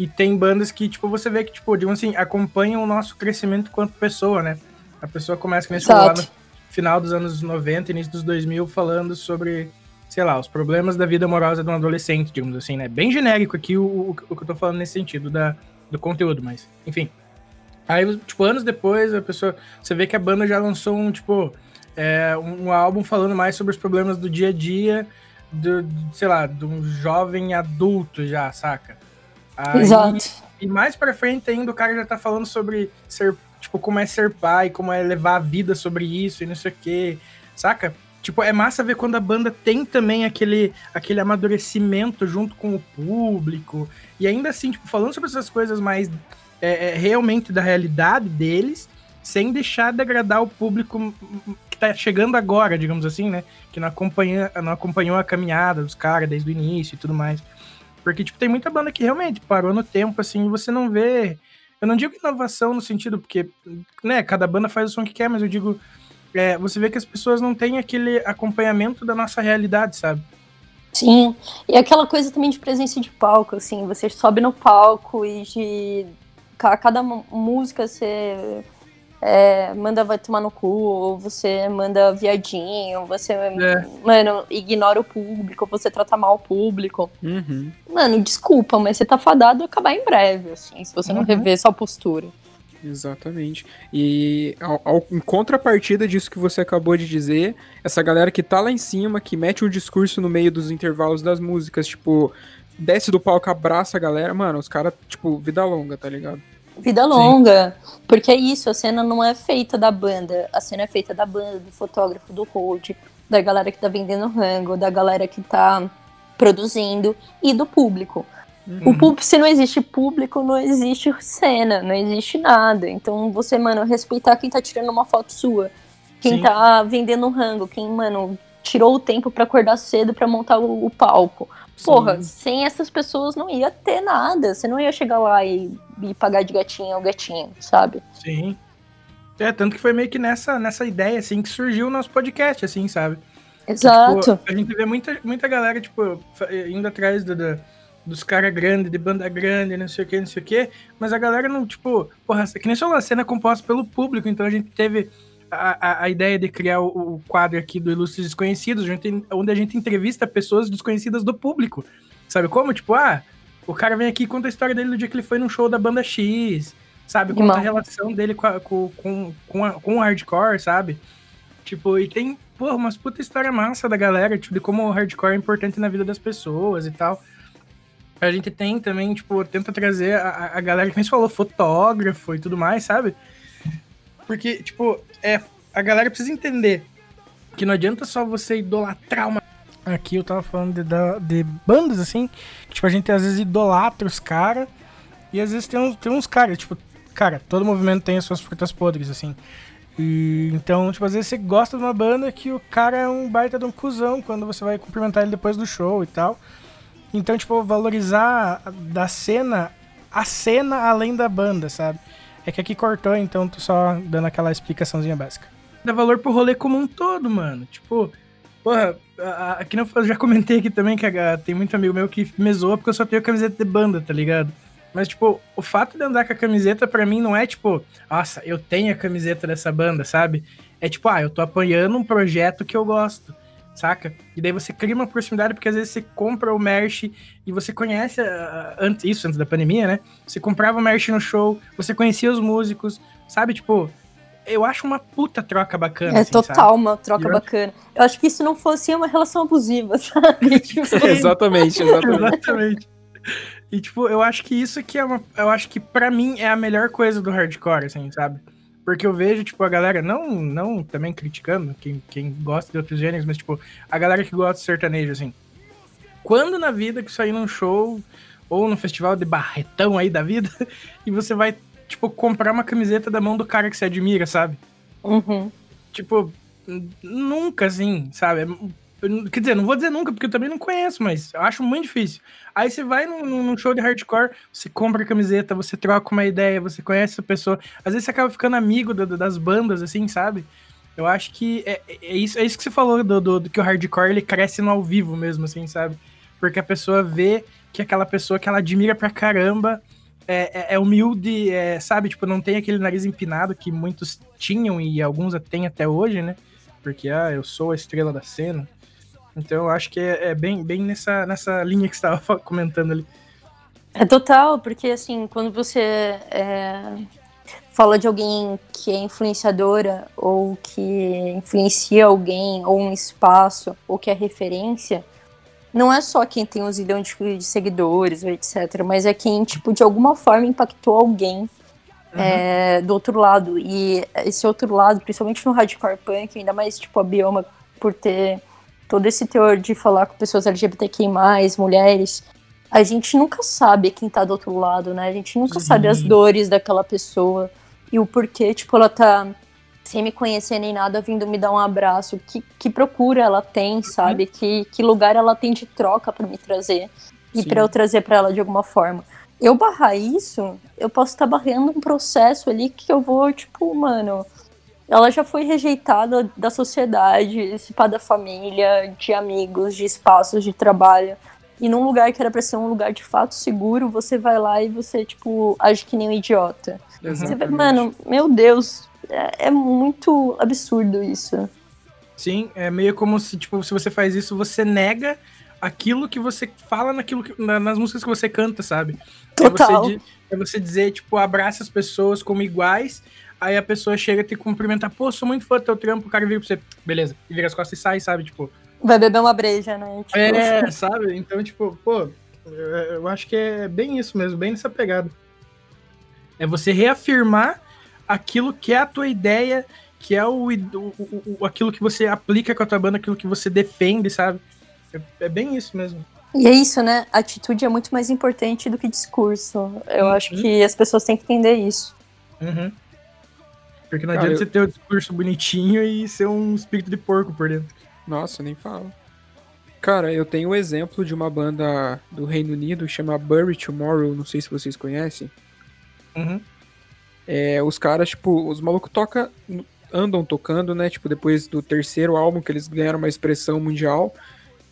E tem bandas que, tipo, você vê que, tipo, digamos assim, acompanham o nosso crescimento quanto pessoa, né? A pessoa começa, como lá no final dos anos 90, início dos 2000, falando sobre, sei lá, os problemas da vida amorosa de um adolescente, digamos assim, né? Bem genérico aqui o, o, o que eu tô falando nesse sentido da, do conteúdo, mas, enfim. Aí, tipo, anos depois, a pessoa. Você vê que a banda já lançou um, tipo, é, um álbum falando mais sobre os problemas do dia a dia, do, sei lá, de um jovem adulto já, saca? Aí, Exato. E mais pra frente ainda o cara já tá falando sobre ser, tipo, como é ser pai, como é levar a vida sobre isso e não sei o quê, saca? Tipo, é massa ver quando a banda tem também aquele, aquele amadurecimento junto com o público. E ainda assim, tipo, falando sobre essas coisas mais é, é, realmente da realidade deles, sem deixar degradar o público que tá chegando agora, digamos assim, né? Que não, acompanha, não acompanhou a caminhada dos caras desde o início e tudo mais. Porque, tipo, tem muita banda que realmente parou no tempo, assim, você não vê. Eu não digo inovação no sentido, porque, né, cada banda faz o som que quer, mas eu digo. É, você vê que as pessoas não têm aquele acompanhamento da nossa realidade, sabe? Sim, e aquela coisa também de presença de palco, assim, você sobe no palco e de cada música você é, manda vai tomar no cu, ou você manda viadinho, você, é. mano, ignora o público, você trata mal o público. Uhum. Mano, desculpa, mas você tá fadado a acabar em breve, assim, se você não uhum. rever sua postura. Exatamente. E ao, ao, em contrapartida disso que você acabou de dizer, essa galera que tá lá em cima, que mete o um discurso no meio dos intervalos das músicas, tipo, desce do palco, abraça a galera, mano, os caras, tipo, vida longa, tá ligado? Vida longa. Sim. Porque é isso, a cena não é feita da banda, a cena é feita da banda, do fotógrafo, do hold, da galera que tá vendendo rango, da galera que tá produzindo e do público. Uhum. O público, se não existe público, não existe cena, não existe nada. Então você, mano, respeitar quem tá tirando uma foto sua, quem Sim. tá vendendo rango, quem, mano, tirou o tempo para acordar cedo para montar o, o palco. Porra, Sim. sem essas pessoas não ia ter nada. Você não ia chegar lá e, e pagar de gatinho ao gatinho, sabe? Sim. É, tanto que foi meio que nessa, nessa ideia, assim, que surgiu o nosso podcast, assim, sabe? Exato. Que, tipo, a gente vê muita, muita galera, tipo, indo atrás do, do dos caras grandes, de banda grande, não sei o que, não sei o que, mas a galera não, tipo, porra, que nem só uma cena composta pelo público, então a gente teve a, a, ideia de criar o, o, quadro aqui do Ilustres Desconhecidos, onde a gente entrevista pessoas desconhecidas do público. Sabe como? Tipo, ah, o cara vem aqui e conta a história dele do dia que ele foi num show da banda X, sabe? Conta a relação dele com, a, com, com, com, a, com o hardcore, sabe? Tipo, e tem, porra, umas puta história massa da galera, tipo, de como o hardcore é importante na vida das pessoas e tal. A gente tem também, tipo, tenta trazer a, a galera que nem falou, fotógrafo e tudo mais, sabe? Porque, tipo, é, a galera precisa entender que não adianta só você idolatrar uma. Aqui eu tava falando de, de, de bandas, assim, que, tipo, a gente às vezes idolatra os caras, e às vezes tem uns, tem uns caras, tipo, cara, todo movimento tem as suas frutas podres, assim. E, então, tipo, às vezes você gosta de uma banda que o cara é um baita de um cuzão quando você vai cumprimentar ele depois do show e tal. Então, tipo, valorizar da cena a cena além da banda, sabe? É que aqui cortou, então tô só dando aquela explicaçãozinha básica. Dá valor pro rolê como um todo, mano. Tipo, porra, aqui não eu [LAUGHS] já comentei aqui também que tem muito amigo meu que me zoa porque eu só tenho camiseta de banda, tá ligado? Mas, tipo, o fato de andar com a camiseta, para mim, não é tipo, nossa, eu tenho a camiseta dessa banda, sabe? É tipo, ah, eu tô apoiando um projeto que eu gosto saca? E daí você cria uma proximidade, porque às vezes você compra o merch e você conhece, uh, antes, isso antes da pandemia, né? Você comprava o merch no show, você conhecia os músicos, sabe? Tipo, eu acho uma puta troca bacana. É assim, total sabe? uma troca eu bacana. Eu acho que isso não fosse uma relação abusiva, [LAUGHS] sabe? [LAUGHS] Tipo... exatamente, exatamente. exatamente. E, tipo, eu acho que isso aqui é uma. Eu acho que para mim é a melhor coisa do hardcore, assim, sabe? Porque eu vejo, tipo, a galera, não, não também criticando quem, quem gosta de outros gêneros, mas, tipo, a galera que gosta de sertanejo, assim. Quando na vida que sair num show ou num festival de barretão aí da vida, [LAUGHS] e você vai, tipo, comprar uma camiseta da mão do cara que você admira, sabe? Uhum. Tipo, nunca, assim, sabe? Quer dizer, não vou dizer nunca, porque eu também não conheço, mas eu acho muito difícil. Aí você vai num, num, show de hardcore, você compra a camiseta, você troca uma ideia, você conhece a pessoa. Às vezes você acaba ficando amigo do, do, das bandas, assim, sabe? Eu acho que é, é, isso, é isso que você falou do, do, do, que o hardcore ele cresce no ao vivo mesmo, assim, sabe? Porque a pessoa vê que aquela pessoa que ela admira pra caramba é, é, é humilde, é, sabe? Tipo, não tem aquele nariz empinado que muitos tinham e alguns têm até hoje, né? Porque, ah, eu sou a estrela da cena. Então eu acho que é, é bem, bem nessa, nessa linha que você estava comentando ali. É total, porque assim, quando você é, fala de alguém que é influenciadora ou que influencia alguém ou um espaço ou que é referência, não é só quem tem um zilhão de, de seguidores ou etc, mas é quem, tipo, de alguma forma impactou alguém Uhum. É, do outro lado. E esse outro lado, principalmente no hardcore punk, ainda mais tipo a Bioma por ter todo esse teor de falar com pessoas LGBTQI+, mulheres, a gente nunca sabe quem tá do outro lado, né? A gente nunca uhum. sabe as dores daquela pessoa e o porquê, tipo, ela tá sem me conhecer nem nada, vindo me dar um abraço, que, que procura ela tem, sabe? Uhum. Que, que lugar ela tem de troca para me trazer e para eu trazer para ela de alguma forma. Eu barrar isso, eu posso estar tá barrando um processo ali que eu vou, tipo, mano, ela já foi rejeitada da sociedade, se pá da família, de amigos, de espaços de trabalho. E num lugar que era pra ser um lugar de fato seguro, você vai lá e você, tipo, age que nem um idiota. Você vai, mano, meu Deus, é, é, muito absurdo isso. Sim, é meio como se, tipo, se você faz isso, você nega aquilo que você fala naquilo que, na, nas músicas que você canta, sabe? Total. É você, é você dizer, tipo, abraça as pessoas como iguais, Aí a pessoa chega te cumprimentar, pô, sou muito fã do teu trampo, o cara vira pra você, beleza, e vira as costas e sai, sabe? Tipo. Vai beber uma breja, né? Tipo... É, sabe? Então, tipo, pô, eu acho que é bem isso mesmo, bem nessa pegada. É você reafirmar aquilo que é a tua ideia, que é o, o, o aquilo que você aplica com a tua banda, aquilo que você defende, sabe? É, é, bem isso mesmo. E é isso, né? Atitude é muito mais importante do que discurso. Eu uhum. acho que as pessoas têm que entender isso. Uhum. Porque não Cara, adianta eu... você ter o um discurso bonitinho e ser um espírito de porco por dentro. Nossa, nem falo. Cara, eu tenho um exemplo de uma banda do Reino Unido, chama Bury Tomorrow, não sei se vocês conhecem. Uhum. É, os caras, tipo, os malucos toca, andam tocando, né? Tipo, depois do terceiro álbum que eles ganharam uma expressão mundial,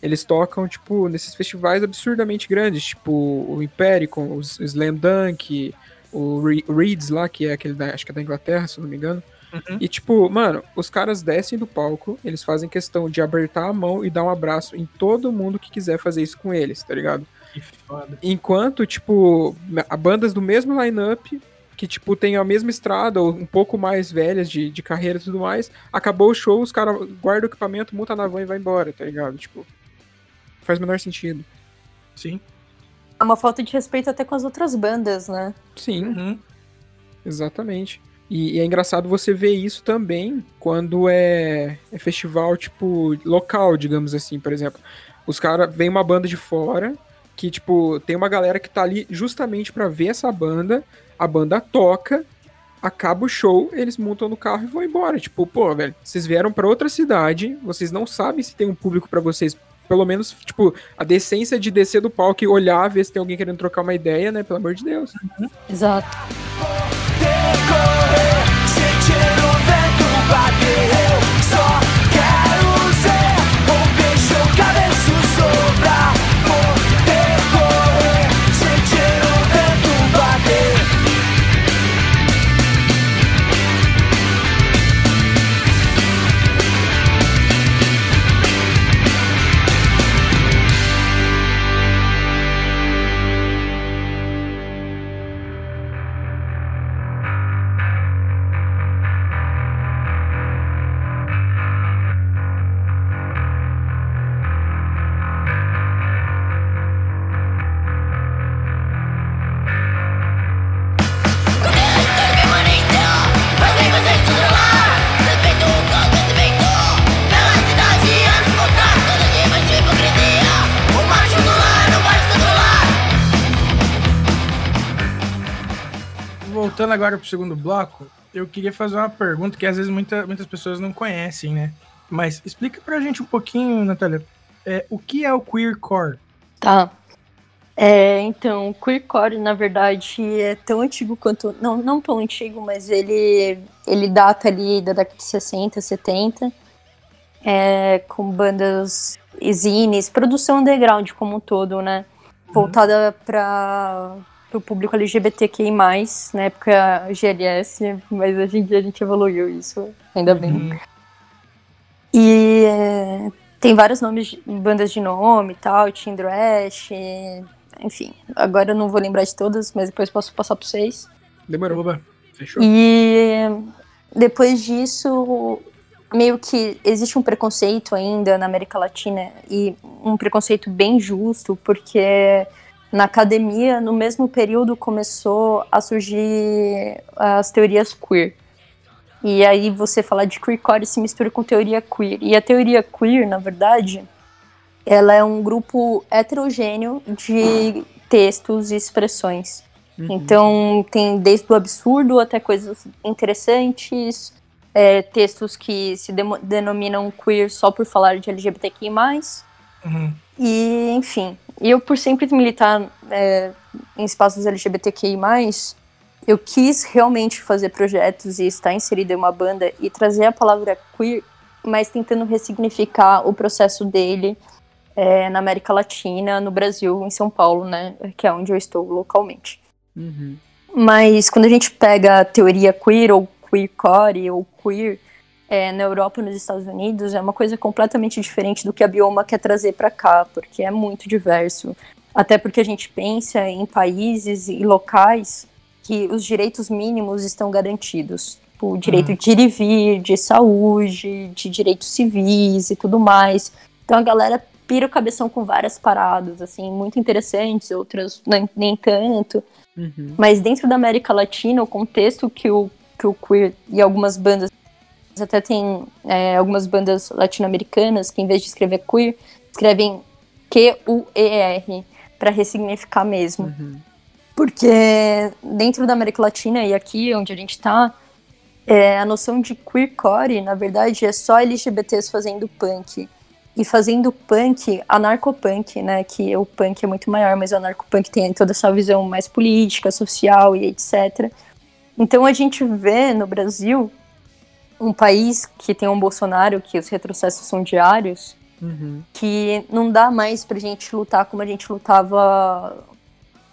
eles tocam, tipo, nesses festivais absurdamente grandes, tipo o Império, com os Slam Dunk, o Reeds lá, que é aquele da, acho que é da Inglaterra, se não me engano. Uhum. E tipo, mano, os caras descem do palco, eles fazem questão de apertar a mão e dar um abraço em todo mundo que quiser fazer isso com eles, tá ligado? Enquanto, tipo, a bandas do mesmo line-up, que, tipo, tem a mesma estrada, ou um pouco mais velhas de, de carreira e tudo mais, acabou o show, os caras guardam o equipamento, monta na van e vai embora, tá ligado? Tipo, faz o menor sentido. Sim. É uma falta de respeito até com as outras bandas, né? Sim, uhum. exatamente. E, e, é engraçado você ver isso também quando é, é festival, tipo, local, digamos assim, por exemplo. Os caras, vem uma banda de fora, que, tipo, tem uma galera que tá ali justamente para ver essa banda, a banda toca, acaba o show, eles montam no carro e vão embora. Tipo, pô, velho, vocês vieram para outra cidade, vocês não sabem se tem um público para vocês pelo menos, tipo, a decência de descer do palco e olhar, ver se tem alguém querendo trocar uma ideia, né? Pelo amor de Deus. Uhum. Exato. voltando agora pro segundo bloco, eu queria fazer uma pergunta que às vezes muita, muitas pessoas não conhecem, né? Mas explica pra gente um pouquinho, Natália, é, o que é o queercore? Tá. É, então, o queercore, na verdade, é tão antigo quanto. Não, não tão antigo, mas ele, ele data ali da década de 60, 70. É, com bandas zines, produção underground como um todo, né? Uhum. Voltada para pro público LGBTQI+, na época GLS, mas hoje em dia a gente evoluiu isso, ainda bem. Uhum. E é, tem vários nomes, bandas de nome e tal, Team Drash, enfim. Agora eu não vou lembrar de todas, mas depois posso passar para vocês. Demorou, Oba. Fechou. E depois disso, meio que existe um preconceito ainda na América Latina, e um preconceito bem justo, porque na academia, no mesmo período, começou a surgir as teorias queer. E aí você falar de queercore se mistura com teoria queer. E a teoria queer, na verdade, ela é um grupo heterogêneo de textos e expressões. Uhum. Então tem desde o absurdo até coisas interessantes, é, textos que se denominam queer só por falar de LGBTQI+. Uhum. E, enfim, eu por sempre militar é, em espaços LGBTQI+, eu quis realmente fazer projetos e estar inserida em uma banda e trazer a palavra queer, mas tentando ressignificar o processo dele é, na América Latina, no Brasil, em São Paulo, né, que é onde eu estou localmente. Uhum. Mas quando a gente pega a teoria queer ou queercore ou queer, é, na Europa e nos Estados Unidos é uma coisa completamente diferente do que a Bioma quer trazer para cá, porque é muito diverso. Até porque a gente pensa em países e locais que os direitos mínimos estão garantidos. O direito uhum. de ir e vir, de saúde, de direitos civis e tudo mais. Então a galera pira o cabeção com várias paradas, assim, muito interessantes, outras nem, nem tanto. Uhum. Mas dentro da América Latina, o contexto que o, que o queer e algumas bandas até tem é, algumas bandas latino-americanas que, em vez de escrever queer, escrevem Q-U-E-R, para ressignificar mesmo. Uhum. Porque dentro da América Latina e aqui onde a gente está, é, a noção de queercore, na verdade, é só LGBTs fazendo punk. E fazendo punk, anarcopunk, né? Que o punk é muito maior, mas o anarcopunk tem toda essa visão mais política, social e etc. Então a gente vê no Brasil um país que tem um Bolsonaro, que os retrocessos são diários, uhum. que não dá mais pra gente lutar como a gente lutava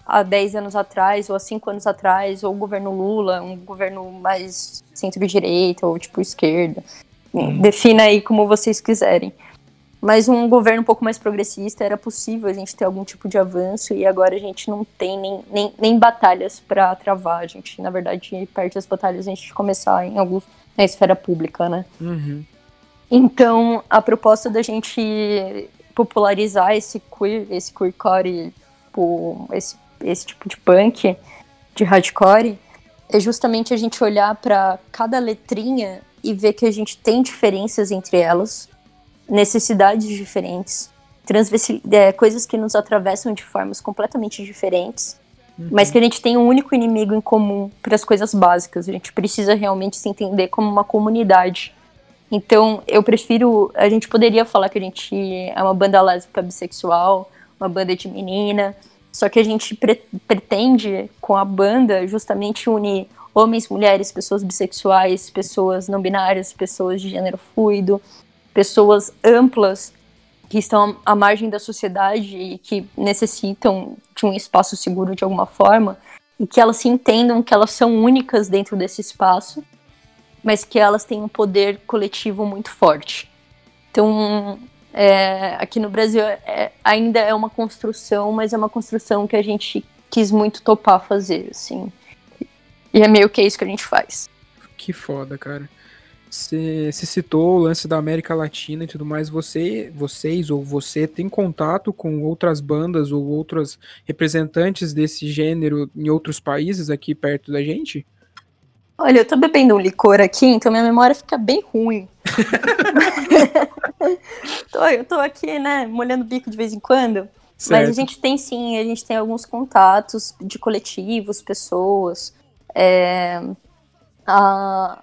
há 10 anos atrás, ou há 5 anos atrás, ou o governo Lula, um governo mais centro-direita, ou tipo esquerda. Uhum. Defina aí como vocês quiserem. Mas um governo um pouco mais progressista era possível a gente ter algum tipo de avanço e agora a gente não tem nem, nem, nem batalhas para travar. A gente, na verdade, perde as batalhas a gente começar em alguns na esfera pública, né? Uhum. Então, a proposta da gente popularizar esse queer, esse queercore, tipo, esse, esse tipo de punk, de hardcore, é justamente a gente olhar para cada letrinha e ver que a gente tem diferenças entre elas, necessidades diferentes, é, coisas que nos atravessam de formas completamente diferentes Uhum. Mas que a gente tem um único inimigo em comum para as coisas básicas. A gente precisa realmente se entender como uma comunidade. Então, eu prefiro. A gente poderia falar que a gente é uma banda lésbica bissexual, uma banda de menina, só que a gente pre pretende, com a banda, justamente unir homens, mulheres, pessoas bissexuais, pessoas não binárias, pessoas de gênero fluido, pessoas amplas que estão à margem da sociedade e que necessitam de um espaço seguro de alguma forma e que elas se entendam que elas são únicas dentro desse espaço, mas que elas têm um poder coletivo muito forte. Então, é, aqui no Brasil é, ainda é uma construção, mas é uma construção que a gente quis muito topar fazer, assim. E é meio que isso que a gente faz. Que foda, cara. Você citou o lance da América Latina e tudo mais. Você, vocês ou você tem contato com outras bandas ou outros representantes desse gênero em outros países aqui perto da gente? Olha, eu tô bebendo um licor aqui, então minha memória fica bem ruim. [LAUGHS] tô, eu tô aqui, né, molhando o bico de vez em quando. Certo. Mas a gente tem sim, a gente tem alguns contatos de coletivos, pessoas. É, a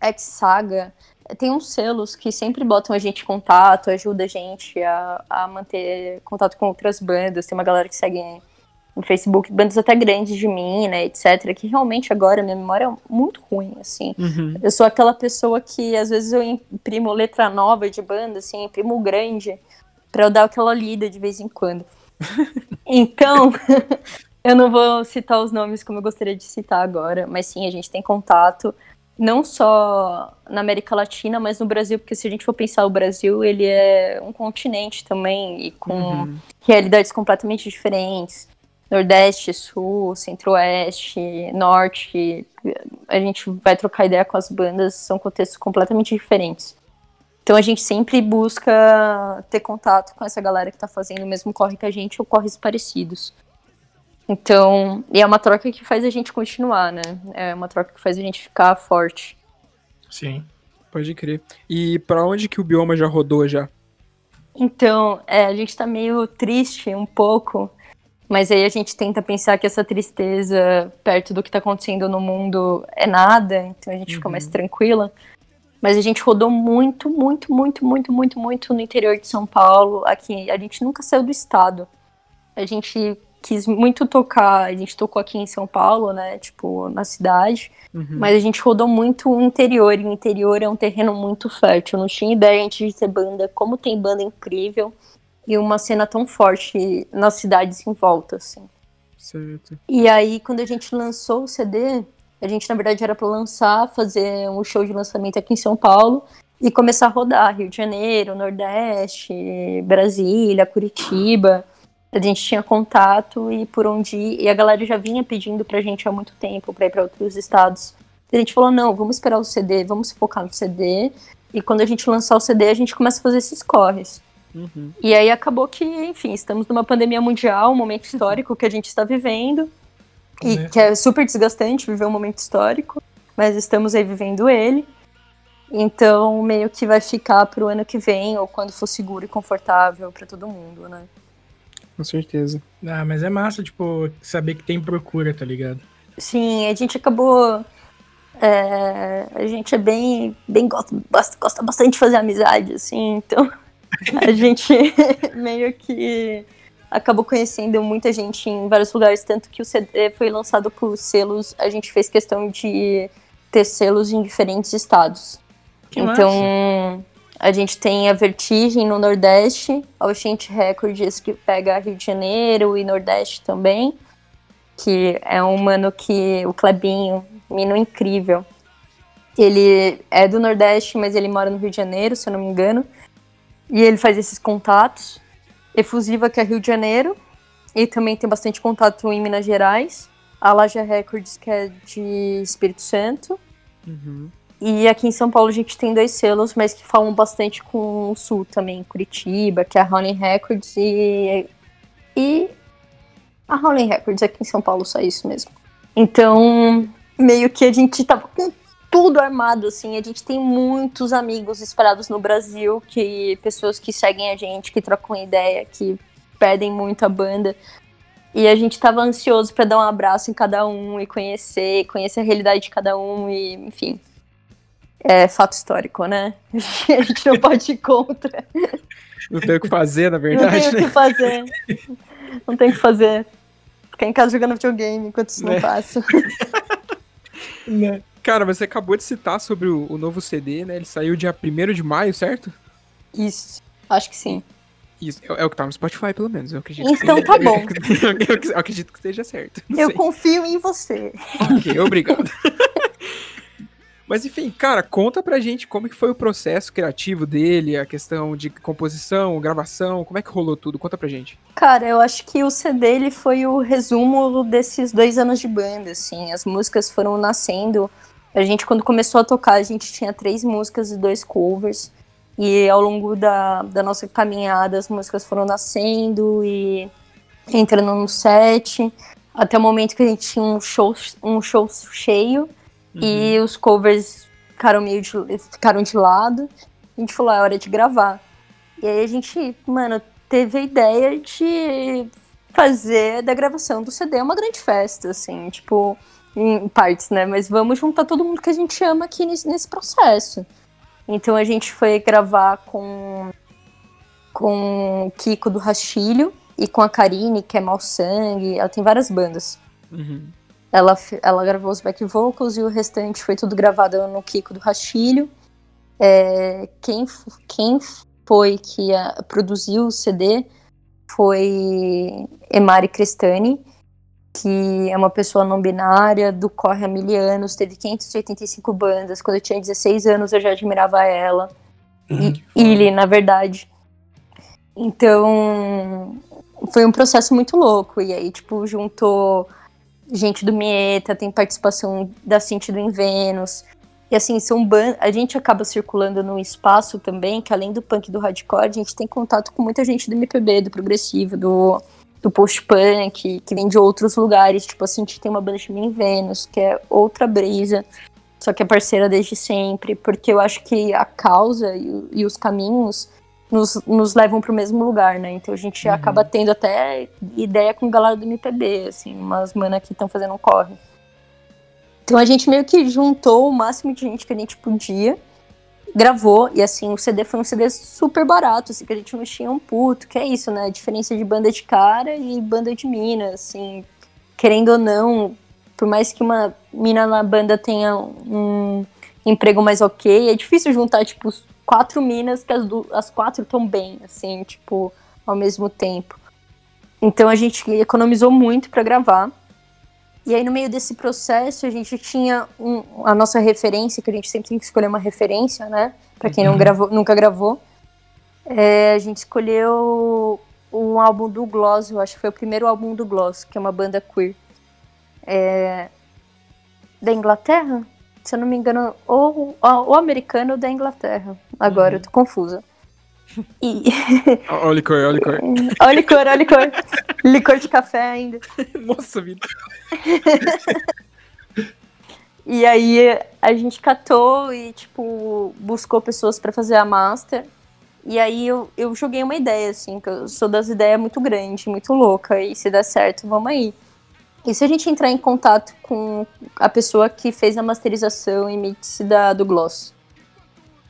X-Saga tem uns selos que sempre botam a gente em contato, ajuda a gente a, a manter contato com outras bandas. Tem uma galera que segue no Facebook, bandas até grandes de mim, né, etc. Que realmente agora minha memória é muito ruim, assim. Uhum. Eu sou aquela pessoa que às vezes eu imprimo letra nova de banda, assim, imprimo grande, pra eu dar aquela lida de vez em quando. [LAUGHS] então, [LAUGHS] eu não vou citar os nomes como eu gostaria de citar agora, mas sim, a gente tem contato não só na América Latina, mas no Brasil, porque se a gente for pensar o Brasil, ele é um continente também e com uhum. realidades completamente diferentes. Nordeste, Sul, Centro-Oeste, Norte. A gente vai trocar ideia com as bandas, são contextos completamente diferentes. Então a gente sempre busca ter contato com essa galera que está fazendo o mesmo corre que a gente ou corres parecidos. Então, e é uma troca que faz a gente continuar, né? É uma troca que faz a gente ficar forte. Sim, pode crer. E para onde que o bioma já rodou já? Então, é, a gente tá meio triste um pouco mas aí a gente tenta pensar que essa tristeza perto do que está acontecendo no mundo é nada, então a gente uhum. fica mais uhum. tranquila. Mas a gente rodou muito, muito, muito, muito, muito, muito no interior de São Paulo. Aqui a gente nunca saiu do estado. A gente quis muito tocar, a gente tocou aqui em São Paulo, né? Tipo, na cidade. Uhum. Mas a gente rodou muito o interior, e o interior é um terreno muito fértil. Eu não tinha ideia antes de ter banda, como tem banda incrível e uma cena tão forte nas cidades em volta, assim. Certo. E aí, quando a gente lançou o CD, a gente, na verdade, era para lançar, fazer um show de lançamento aqui em São Paulo e começar a rodar Rio de Janeiro, Nordeste, Brasília, Curitiba. A gente tinha contato e por onde ir, e a galera já vinha pedindo pra gente há muito tempo para ir para outros estados. E a gente falou: não, vamos esperar o CD, vamos focar no CD. E quando a gente lançar o CD, a gente começa a fazer esses corres. Uhum. E aí acabou que, enfim, estamos numa pandemia mundial, um momento [LAUGHS] histórico que a gente está vivendo. E é. que é super desgastante viver um momento histórico, mas estamos aí vivendo ele. Então, meio que vai ficar pro ano que vem, ou quando for seguro e confortável para todo mundo, né? Com certeza. Ah, mas é massa, tipo, saber que tem procura, tá ligado? Sim, a gente acabou. É, a gente é bem. bem gosta, gosta bastante de fazer amizade, assim, então. [LAUGHS] a gente [LAUGHS] meio que acabou conhecendo muita gente em vários lugares, tanto que o CD foi lançado por selos, a gente fez questão de ter selos em diferentes estados. Que então, massa. A gente tem a Vertigem no Nordeste, a Oxente Records que pega Rio de Janeiro e Nordeste também, que é um mano que o Clebinho, mino incrível. Ele é do Nordeste, mas ele mora no Rio de Janeiro, se eu não me engano. E ele faz esses contatos. Efusiva, que é Rio de Janeiro. E também tem bastante contato em Minas Gerais. A Laja Records, que é de Espírito Santo. Uhum. E aqui em São Paulo a gente tem dois selos, mas que falam bastante com o Sul também, Curitiba, que é a Rolling Records e. E. A Rolling Records aqui em São Paulo, só isso mesmo. Então, meio que a gente tava com tudo armado, assim. A gente tem muitos amigos espalhados no Brasil, que pessoas que seguem a gente, que trocam ideia, que pedem muito a banda. E a gente tava ansioso para dar um abraço em cada um e conhecer, conhecer a realidade de cada um e, enfim. É fato histórico, né? [LAUGHS] A gente não pode ir contra. Não tem o que fazer, na Não verdade. tem o que né? fazer. Não tem o que fazer. Ficar em casa jogando videogame enquanto isso Né? não passa. [LAUGHS] Né? Cara, você acabou de citar sobre o, o novo CD, né? Ele saiu dia 1 de maio, certo? Isso. Acho que sim. Isso, é, é o que tá no Spotify, pelo menos. Eu acredito Então que tá bom. eu, [LAUGHS] eu acredito que esteja certo. Não Eu sei. confio em você. Ok, obrigado. Mas enfim, cara, conta pra gente como que foi o processo criativo dele, a questão de composição, gravação, como é que rolou tudo? Conta pra gente. Cara, eu acho que o CD ele foi o resumo desses dois anos de banda, assim. As músicas foram nascendo. A gente, quando começou a tocar, a gente tinha três músicas e dois covers. E ao longo da, da nossa caminhada, as músicas foram nascendo e entrando no set. Até o momento que a gente tinha um show, um show cheio. E os covers ficaram meio de, ficaram de lado. A gente falou, "Ah, é hora de gravar. E aí a gente, mano, teve a ideia de fazer da gravação do CD uma grande festa, assim, tipo, em partes, né? Mas vamos juntar todo mundo que a gente ama aqui nesse, nesse processo. Então a gente foi gravar com, com o Kiko do Rastilho e com a Karine, que é Mal Sangue. Ela tem várias bandas. Uhum. Ela, ela gravou os back vocals e o restante foi tudo gravado no Kiko do Rastilho. É, quem, quem foi que ah, produziu o CD foi Emari Crestani, que é uma pessoa não binária, do Corre há mil anos, teve 585 bandas. Quando eu tinha 16 anos eu já admirava ela. E, ele, na verdade. Então, foi um processo muito louco. E aí, tipo, juntou gente do Mieta, tem participação da Cinti do Invenus. E assim, são ban a gente acaba circulando num espaço também, que além do punk e do hardcore, a gente tem contato com muita gente do MPB, do progressivo, do, do post-punk, que vem de outros lugares. Tipo assim, a gente tem uma banda chamada Invenus, que é outra brisa, só que é parceira desde sempre, porque eu acho que a causa e, e os caminhos nos, nos levam para o mesmo lugar, né? Então a gente Uhum. acaba tendo até ideia com galera do MPB, assim, umas mana que estão fazendo um corre. Então a gente meio que juntou o máximo de gente que a gente podia, gravou, e assim, o CD foi um CD super barato, assim, que a gente não tinha um puto, que é isso, né? A diferença de banda de cara e banda de mina, assim, querendo ou não, por mais que uma mina na banda tenha um emprego mais ok, é difícil juntar, tipo, quatro minas que as, du- as quatro estão bem, assim, tipo, ao mesmo tempo. Então a gente economizou muito pra gravar. E aí, no meio desse processo, a gente tinha um- a nossa referência, que a gente sempre tem que escolher uma referência, né? Pra quem não gravou, nunca gravou. É, a gente escolheu um álbum do Gloss, eu acho que foi o primeiro álbum do Gloss, que é uma banda queer. É, da Inglaterra? Se eu não me engano, ou ou americano ou da Inglaterra. Agora, eu tô confusa. E... Ó o licor, ó o licor. [LAUGHS] Olha o licor, olha o licor. licor de café ainda. [LAUGHS] Nossa vida. [LAUGHS] E aí a gente catou e, tipo, buscou pessoas pra fazer a master. E aí eu, eu joguei uma ideia, assim, que eu sou das ideias muito grande, muito louca. E se der certo, vamos aí. E se a gente entrar em contato com a pessoa que fez a masterização e mix da, do Gloss?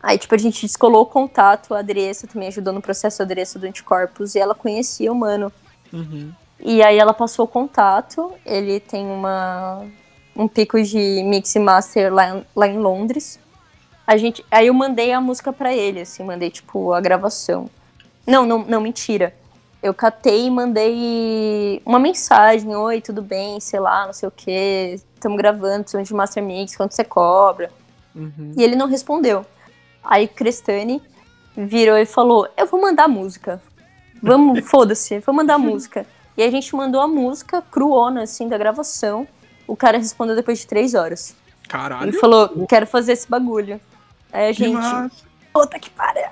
Aí, tipo, a gente descolou o contato, a Adressa também ajudou no processo, a Adressa do Anticorpos, e ela conhecia o mano. Uhum. E aí ela passou o contato, ele tem uma, um pico de mix e master lá, em- lá em Londres. A gente, aí eu mandei a música pra ele, assim, mandei tipo a gravação. Não, não, não, mentira. Eu catei e mandei uma mensagem, oi, tudo bem, sei lá, não sei o que, estamos gravando, precisamos de master mix, quanto você cobra? Uhum. E ele não respondeu. Aí Crestani virou e falou: Eu vou mandar a música. Vamos, [LAUGHS] foda-se, vou mandar a música. E a gente mandou a música cruona, assim, da gravação. O cara respondeu depois de três horas. Caralho. Ele falou: Quero fazer esse bagulho. Aí a gente. Puta que pariu!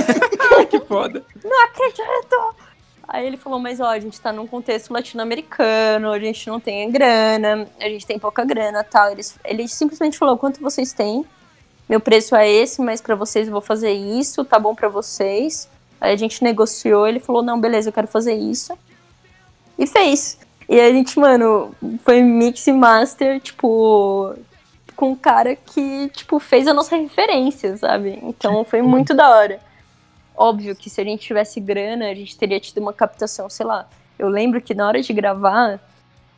[LAUGHS] que foda. Não acredito! Aí ele falou, mas ó, a gente tá num contexto latino-americano, a gente não tem grana, a gente tem pouca grana tal. Ele, ele simplesmente falou, quanto vocês têm? Meu preço é esse, mas pra vocês eu vou fazer isso, tá bom pra vocês. Aí a gente negociou, ele falou, não, beleza, eu quero fazer isso. E fez. E a gente, mano, foi mix e master, tipo, com um cara que, tipo, fez a nossa referência, sabe? Então foi muito da hora. Óbvio que se a gente tivesse grana, a gente teria tido uma captação, sei lá. Eu lembro que na hora de gravar,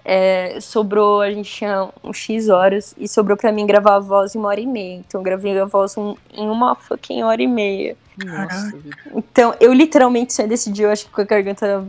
é, sobrou, a gente tinha uns X horas, e sobrou pra mim gravar a voz em uma hora e meia. Então eu gravei a voz um, em uma fucking hora e meia. Nossa, Então eu literalmente saí desse dia, eu acho que com a garganta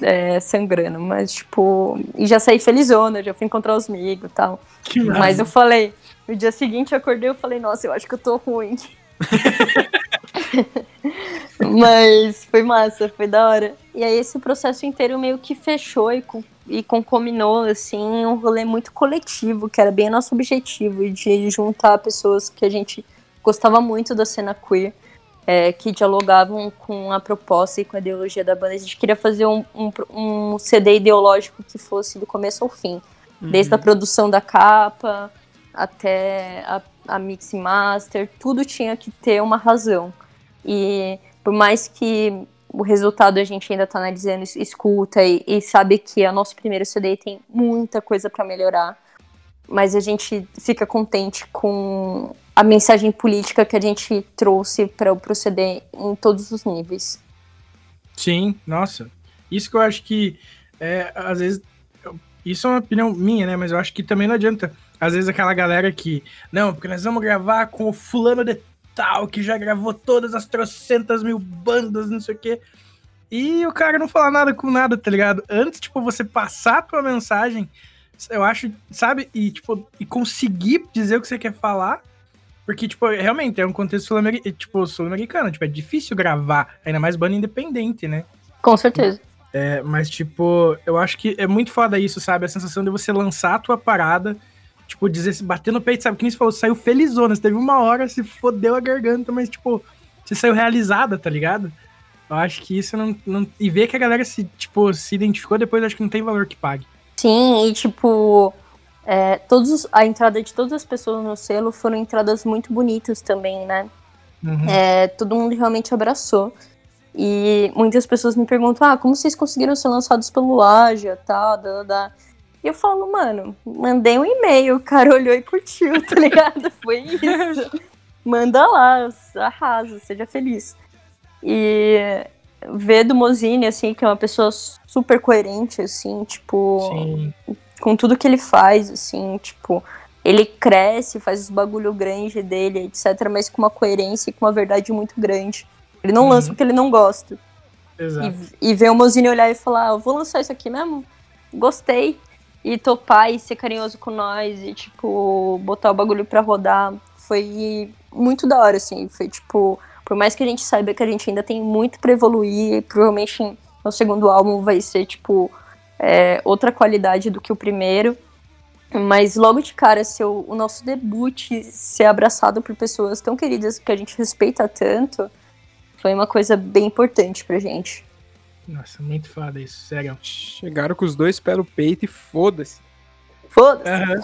é, sangrando, mas tipo. E já saí felizona, já fui encontrar os amigos e tal. Que Mas massa. eu falei, no dia seguinte eu acordei e falei, nossa, eu acho que eu tô ruim. [LAUGHS] [LAUGHS] Mas foi massa, foi da hora. E aí esse processo inteiro meio que fechou e, e concombinou, assim, um rolê muito coletivo, que era bem nosso objetivo, de juntar pessoas que a gente gostava muito da cena queer, é, que dialogavam com a proposta e com a ideologia da banda. A gente queria fazer um, um, um CD ideológico que fosse do começo ao fim. Desde a produção da capa até a, a mix e master, tudo tinha que ter uma razão. E por mais que o resultado a gente ainda tá analisando, es- escuta e, e sabe que é o nosso primeiro CD tem muita coisa para melhorar, mas a gente fica contente com a mensagem política que a gente trouxe para o CD em todos os níveis. Sim, nossa. Isso que eu acho que, é, às vezes, isso é uma opinião minha, né? Mas eu acho que também não adianta, às vezes, aquela galera que, não, porque nós vamos gravar com o fulano de tal, que já gravou todas as trocentas mil bandas, não sei o quê. E o cara não falar nada com nada, tá ligado? Antes, tipo, você passar a tua mensagem, eu acho, sabe? E, tipo, e conseguir dizer o que você quer falar. Porque, tipo, realmente é um contexto tipo, sul-americano. Tipo, é difícil gravar, ainda mais banda independente, né? Com certeza. É, mas, tipo, eu acho que é muito foda isso, sabe? A sensação de você lançar a tua parada, tipo, dizer, bater no peito, sabe? Que nem você falou, saiu felizona. Você teve uma hora, se fodeu a garganta, mas, tipo, você saiu realizada, tá ligado? Eu acho que isso não. não e ver que a galera se, tipo, se identificou depois, acho que não tem valor que pague. Sim, e tipo, é, todos, os- a entrada de todas as pessoas no selo foram entradas muito bonitas também, né? Uhum. É, todo mundo realmente abraçou. E muitas pessoas me perguntam, ah, como vocês conseguiram ser lançados pelo Laja, tal, da, da, da. E eu falo, mano, mandei um e-mail, o cara olhou e curtiu, tá [LAUGHS] ligado? Foi isso. Manda lá, arrasa, seja feliz. E ver do Mozini, assim, que é uma pessoa super coerente, assim, tipo Sim. com tudo que ele faz, assim, tipo, ele cresce, faz os bagulho grande dele, etc, mas com uma coerência e com uma verdade muito grande. Ele não Uhum. lança porque ele não gosta. Exato. E, e ver o Mozini olhar e falar, "Ah, vou lançar isso aqui mesmo? Gostei. E topar e ser carinhoso com nós e, tipo, botar o bagulho pra rodar. Foi muito da hora, assim. Foi, tipo, por mais que a gente saiba que a gente ainda tem muito pra evoluir, provavelmente no segundo álbum vai ser, tipo, é, outra qualidade do que o primeiro. Mas logo de cara, ser o, o nosso debut, ser abraçado por pessoas tão queridas que a gente respeita tanto, foi uma coisa bem importante pra gente. Nossa, muito foda isso, sério. Chegaram com os dois pés no peito e foda-se. Foda-se. Aham.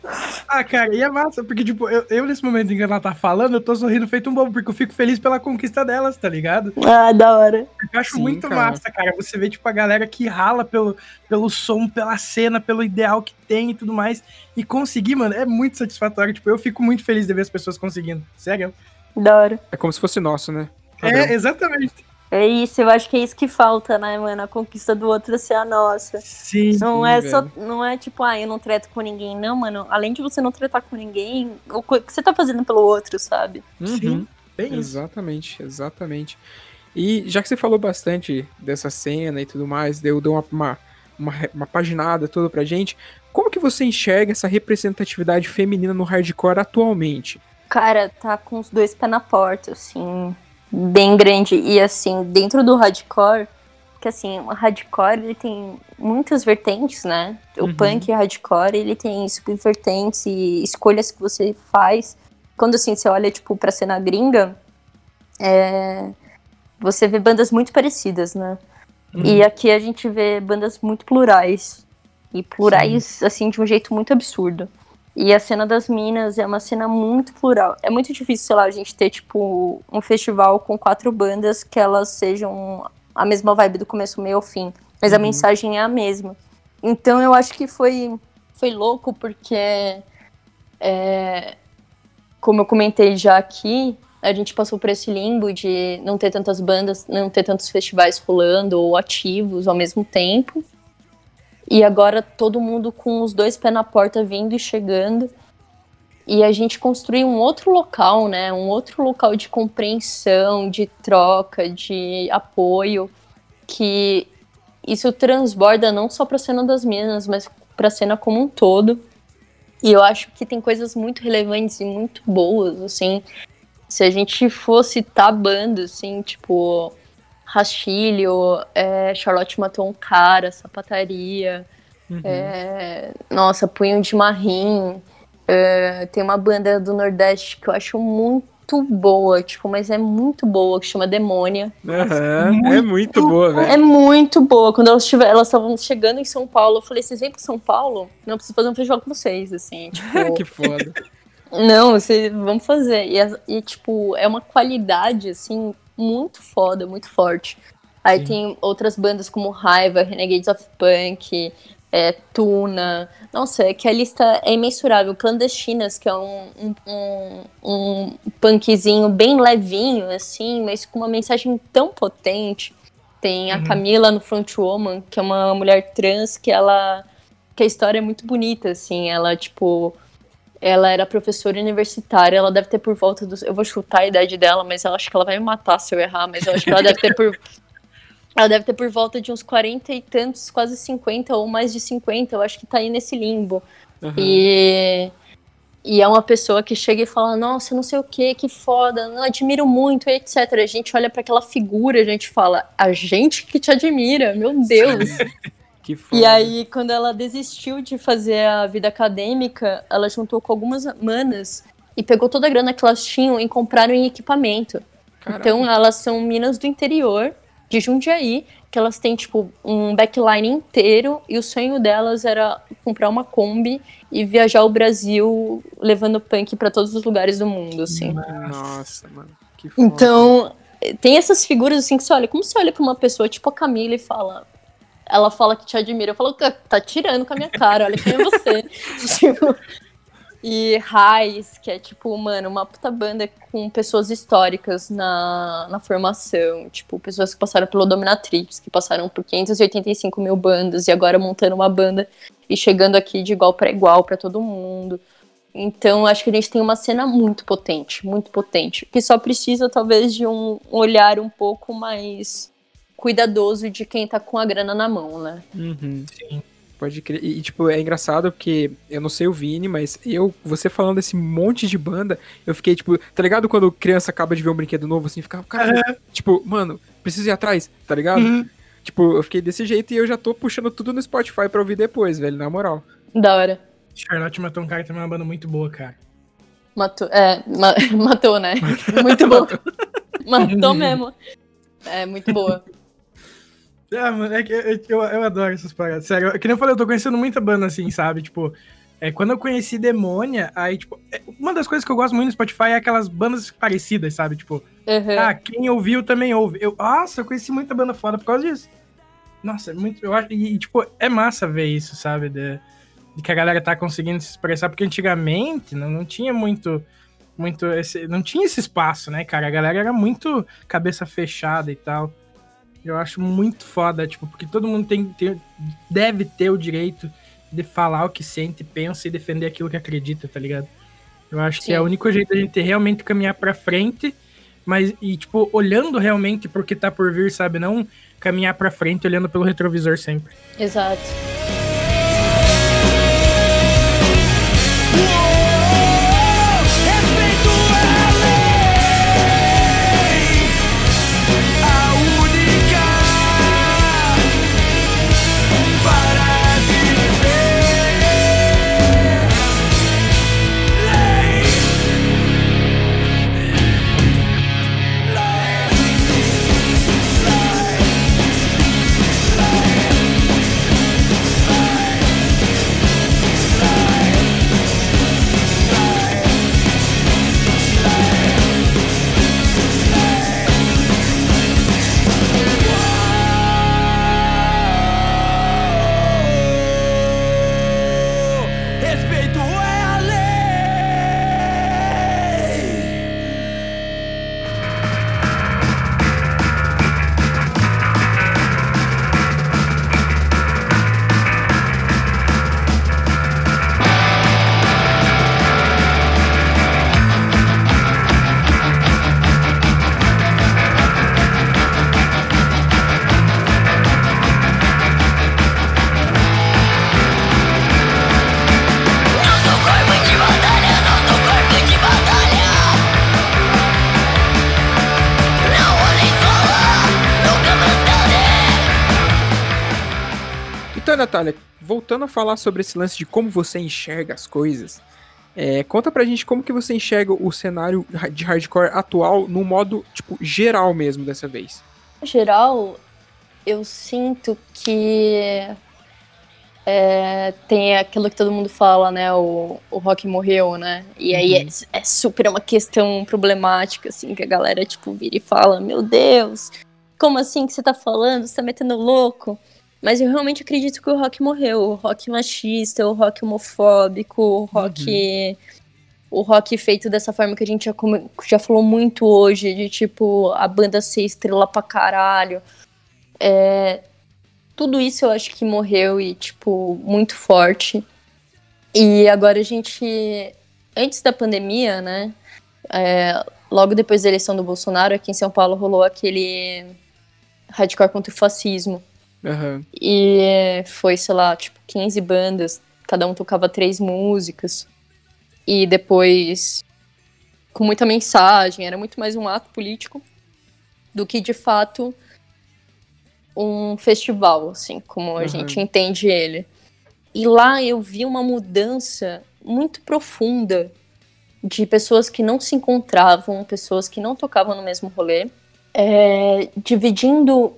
[LAUGHS] ah, cara, e é massa, porque, tipo, eu, eu, nesse momento em que ela tá falando, eu tô sorrindo feito um bobo, porque eu fico feliz pela conquista delas, tá ligado? Ah, da hora. Eu acho Sim, muito cara. massa, cara. Você vê, tipo, a galera que rala pelo, pelo som, pela cena, pelo ideal que tem e tudo mais. E conseguir, mano, é muito satisfatório. Tipo, eu fico muito feliz de ver as pessoas conseguindo. Sério. Da hora. É como se fosse nosso, né? É, exatamente. É isso, eu acho que é isso que falta, né, mano? A conquista do outro ser a nossa. Sim. Não Sim, é só, velho. não é tipo, ah, eu não treto com ninguém, não, mano. Além de você não tretar com ninguém, o que você tá fazendo pelo outro, sabe? Uhum. Sim. Bem isso. Exatamente, exatamente. E já que você falou bastante dessa cena e tudo mais, deu, deu uma, uma, uma, uma paginada toda pra gente, como que você enxerga essa representatividade feminina no hardcore atualmente? Cara, tá com os dois pés na porta, assim, bem grande. E assim, dentro do hardcore, que assim, o hardcore ele tem muitas vertentes, né? O Uhum. punk hardcore, ele tem subvertentes e escolhas que você faz. Quando assim, você olha, tipo, pra cena gringa, é, você vê bandas muito parecidas, né? Uhum. E aqui a gente vê bandas muito plurais. E plurais, assim, de um jeito muito absurdo. E a cena das minas é uma cena muito plural. É muito difícil, sei lá, a gente ter, tipo, um festival com quatro bandas que elas sejam a mesma vibe do começo, meio ao fim. Mas a Uhum. mensagem mensagem é a mesma. Então eu acho que foi, foi louco, porque é, como eu comentei já aqui, a gente passou por esse limbo de não ter tantas bandas, não ter tantos festivais rolando ou ativos ao mesmo tempo. E agora todo mundo com os dois pés na porta vindo e chegando. E a gente construiu um outro local, né? Um outro local de compreensão, de troca, de apoio, que isso transborda não só para a cena das minas, mas para a cena como um todo. E eu acho que tem coisas muito relevantes e muito boas, assim. Se a gente fosse citar bandas, assim, tipo Rastilho, é, Charlotte Matou um Cara, Sapataria, uhum. é, nossa, Punho de Marrim. É, tem uma banda do Nordeste que eu acho muito boa, tipo, mas é muito boa, que chama Demônia. Uhum, muito, é muito boa, velho. É muito boa. Quando elas estiver, elas estavam chegando em São Paulo, eu falei, vocês vêm pra São Paulo? Não, eu preciso fazer um festival com vocês, assim, [LAUGHS] tipo... que foda. [LAUGHS] Não, vocês vamos fazer. E, e, tipo, é uma qualidade, assim, muito foda, muito forte. Aí Sim. tem outras bandas como Raiva, Renegades of Punk, é, Tuna. Nossa, é que a lista é imensurável. Clandestinas, que é um, um, um, punkzinho bem levinho, assim, mas com uma mensagem tão potente. Tem a uhum. Camila no Frontwoman, que é uma mulher trans que ela. que a história é muito bonita, assim. Ela, tipo. Ela era professora universitária, ela deve ter por volta dos. Eu vou chutar a idade dela, mas ela acho que ela vai me matar se eu errar, mas eu acho que ela deve ter por [LAUGHS] ela deve ter por volta de uns 40 e tantos, quase 50 ou mais de 50, eu acho que tá aí nesse limbo. Uhum. E, e é uma pessoa que chega e fala: Nossa, não sei o que, que foda, não admiro muito, etc. A gente olha para aquela figura, a gente fala: A gente que te admira, meu Deus. [LAUGHS] que foda. E aí, quando ela desistiu de fazer a vida acadêmica, ela juntou com algumas manas e pegou toda a grana que elas tinham e compraram em equipamento. Caraca. Então, elas são minas do interior de Jundiaí, que elas têm, tipo, um backline inteiro e o sonho delas era comprar uma Kombi e viajar o Brasil levando punk para todos os lugares do mundo, assim. Nossa, mano. Que foda. Então, tem essas figuras assim que você olha, como você olha pra uma pessoa tipo a Camila e fala. Ela fala que te admira, eu falo, tá tirando com a minha cara, olha quem é você. [LAUGHS] tipo, e Raiz, que é tipo, mano, uma puta banda com pessoas históricas na, na formação. Tipo, pessoas que passaram pelo Dominatrix, que passaram por 585 mil bandas e agora montando uma banda e chegando aqui de igual para igual para todo mundo. Então, acho que a gente tem uma cena muito potente, muito potente, que só precisa talvez de um olhar um pouco mais cuidadoso de quem tá com a grana na mão, né? Uhum, sim. Pode crer. E, tipo, é engraçado porque eu não sei o Vini, mas eu, você falando desse monte de banda, eu fiquei, tipo, tá ligado quando criança acaba de ver um brinquedo novo, assim, ficava, cara, uhum. tipo, mano, preciso ir atrás, tá ligado? Uhum. Tipo, eu fiquei desse jeito e eu já tô puxando tudo no Spotify pra ouvir depois, velho, na moral. Da hora. Charlotte matou um cara também é uma banda muito boa, cara. Matou, é, ma [LAUGHS] matou, né? [LAUGHS] muito boa. matou mesmo. É, muito boa. Ah, mano, é que eu, eu, eu, adoro essas paradas. Sério, é que nem eu falei, eu tô conhecendo muita banda assim, sabe? Tipo, é, quando eu conheci Demônia, aí, tipo, é, uma das coisas que eu gosto muito no Spotify é aquelas bandas parecidas, sabe? Tipo, uhum. ah, quem ouviu também ouve. Eu, nossa, eu conheci muita banda foda por causa disso. Nossa, é muito. Eu acho. E, tipo, é massa ver isso, sabe? De, de, que a galera tá conseguindo se expressar, porque antigamente não, não tinha muito. Muito esse, não tinha esse espaço, né, cara? A galera era muito cabeça fechada e tal. Eu acho muito foda, tipo, porque todo mundo tem, tem, deve ter o direito de falar o que sente, pensa e defender aquilo que acredita, tá ligado? Eu acho Sim. que é o único jeito da gente realmente caminhar para frente, mas e tipo, olhando realmente pro que tá por vir, sabe? Não caminhar para frente olhando pelo retrovisor sempre. Exato. respeito. Ué! Natália, voltando a falar sobre esse lance de como você enxerga as coisas, é, conta pra gente como que você enxerga o cenário de hardcore atual no modo, tipo, geral mesmo dessa vez. Geral, eu sinto que é, tem aquilo que todo mundo fala, né? O, o rock morreu, né? E aí uhum. é, é, super uma questão problemática, assim, que a galera, tipo, vira e fala: Meu Deus, como assim que você tá falando? Você tá metendo louco? Mas eu realmente acredito que o rock morreu. O rock machista, o rock homofóbico, o rock. Uhum. O rock feito dessa forma que a gente já, já falou muito hoje, de tipo, a banda ser estrela pra caralho. É, tudo isso eu acho que morreu e, tipo, muito forte. E agora a gente. Antes da pandemia, né? É, logo depois da eleição do Bolsonaro, aqui em São Paulo rolou aquele hardcore contra o fascismo. Uhum. E foi, sei lá, tipo, 15 bandas, cada um tocava três músicas. E depois, com muita mensagem, era muito mais um ato político do que de fato um festival, assim, como a uhum. gente entende ele. E lá eu vi uma mudança muito profunda de pessoas que não se encontravam, pessoas que não tocavam no mesmo rolê, é, dividindo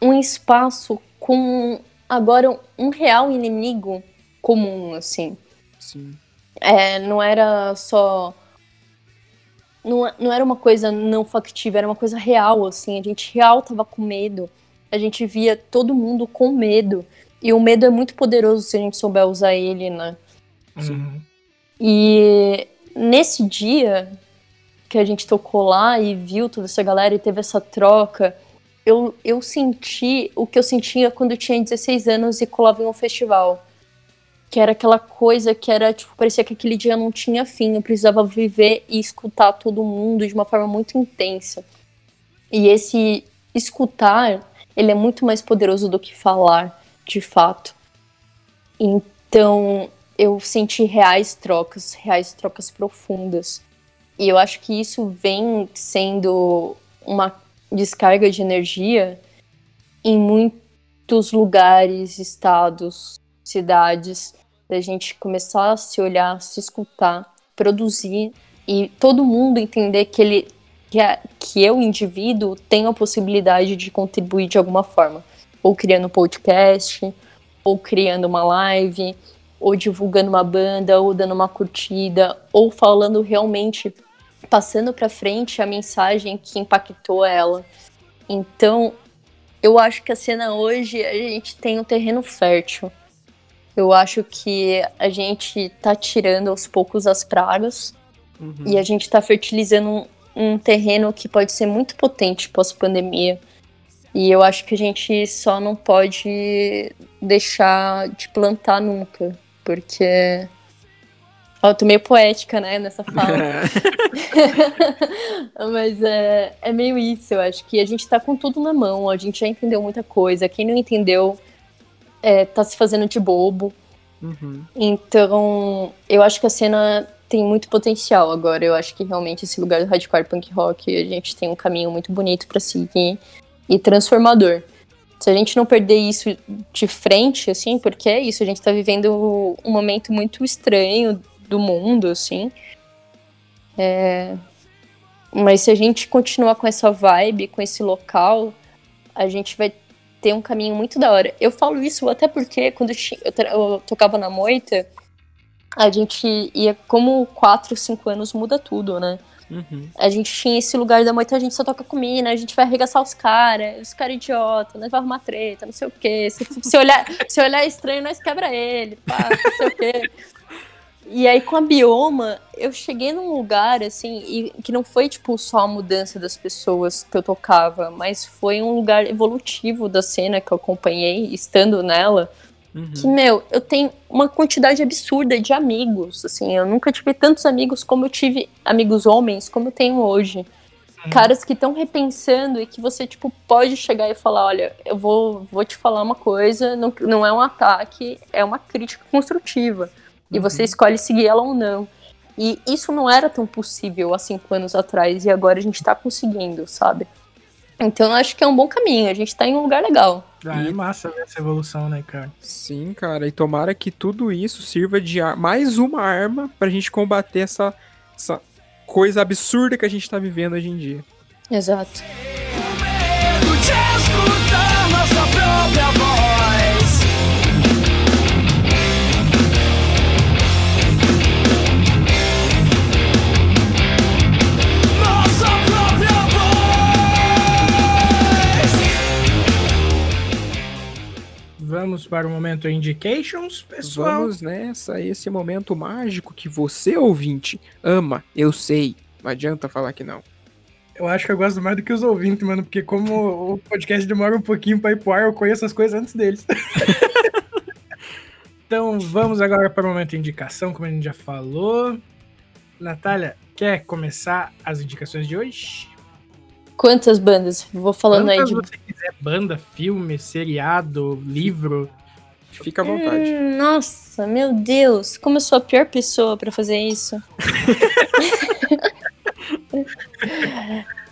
um espaço com agora um real inimigo comum, assim. Sim. É, não era só. Não, não era uma coisa não factível, era uma coisa real, assim. A gente real tava com medo. A gente via todo mundo com medo. E o medo é muito poderoso se a gente souber usar ele, né? Uhum. E nesse dia que a gente tocou lá e viu toda essa galera e teve essa troca, eu, eu senti o que eu sentia quando eu tinha 16 anos e colava em um festival. Que era aquela coisa que era, tipo, parecia que aquele dia não tinha fim. Eu precisava viver e escutar todo mundo de uma forma muito intensa. E esse escutar, ele é muito mais poderoso do que falar, de fato. Então, eu senti reais trocas, reais trocas profundas. E eu acho que isso vem sendo uma descarga de energia em muitos lugares, estados, cidades, da gente começar a se olhar, se escutar, produzir e todo mundo entender que ele que, a, que eu, indivíduo, tenho a possibilidade de contribuir de alguma forma, ou criando podcast, ou criando uma live, ou divulgando uma banda, ou dando uma curtida, ou falando realmente passando para frente a mensagem que impactou ela. Então, eu acho que a cena hoje a gente tem um terreno fértil. Eu acho que a gente tá tirando aos poucos as pragas uhum. e a gente tá fertilizando um, um terreno que pode ser muito potente pós-pandemia. E eu acho que a gente só não pode deixar de plantar nunca, porque eu tô meio poética, né, nessa fala. [LAUGHS] [LAUGHS] Mas é, é meio isso, eu acho que a gente tá com tudo na mão, a gente já entendeu muita coisa. Quem não entendeu é, tá se fazendo de bobo. Uhum. Então, eu acho que a cena tem muito potencial agora. Eu acho que realmente esse lugar do hardcore punk rock, a gente tem um caminho muito bonito para seguir e transformador. Se a gente não perder isso de frente, assim, porque é isso, a gente tá vivendo um momento muito estranho do mundo, assim. É... Mas se a gente continuar com essa vibe, com esse local, a gente vai ter um caminho muito da hora. Eu falo isso até porque quando eu, eu tocava na moita, a gente ia, como 4, 5 anos muda tudo, né? Uhum. A gente tinha esse lugar da moita, a gente só toca com mina, a gente vai arregaçar os caras, os caras idiota, nós vai arrumar treta, não sei o quê. Se, se, olhar, se olhar estranho, nós quebra ele, pá, não sei o quê. [LAUGHS] E aí com a bioma, eu cheguei num lugar assim, e que não foi tipo só a mudança das pessoas que eu tocava, mas foi um lugar evolutivo da cena que eu acompanhei, estando nela. Uhum. Que, meu, eu tenho uma quantidade absurda de amigos, assim, eu nunca tive tantos amigos como eu tive amigos homens, como eu tenho hoje. Uhum. Caras que estão repensando e que você, tipo, pode chegar e falar, olha, eu vou, vou te falar uma coisa, não, não é um ataque, é uma crítica construtiva. E você uhum. escolhe seguir ela ou não. E isso não era tão possível há cinco anos atrás, e agora a gente tá conseguindo, sabe? Então eu acho que é um bom caminho, a gente tá em um lugar legal. Ah, É massa ver essa evolução, né, cara? Sim, cara, e tomara que tudo isso sirva de ar- mais uma arma pra gente combater essa, essa coisa absurda que a gente tá vivendo hoje em dia. Exato. medo de escutar nossa própria voz. Vamos para o momento Indications, pessoal. Vamos nessa, esse momento mágico que você, ouvinte, ama, eu sei. Não adianta falar que não. Eu acho que eu gosto mais do que os ouvintes, mano, porque como o podcast demora um pouquinho pra ir pro ar, eu conheço as coisas antes deles. [LAUGHS] então vamos agora para o momento indicação, como a gente já falou. Natália, quer começar as indicações de hoje? Quantas bandas? Vou falando aí Quantas de. você quiser, banda, filme, seriado, livro. Fica à vontade. Hum, nossa, meu Deus, como eu sou a pior pessoa pra fazer isso. [LAUGHS]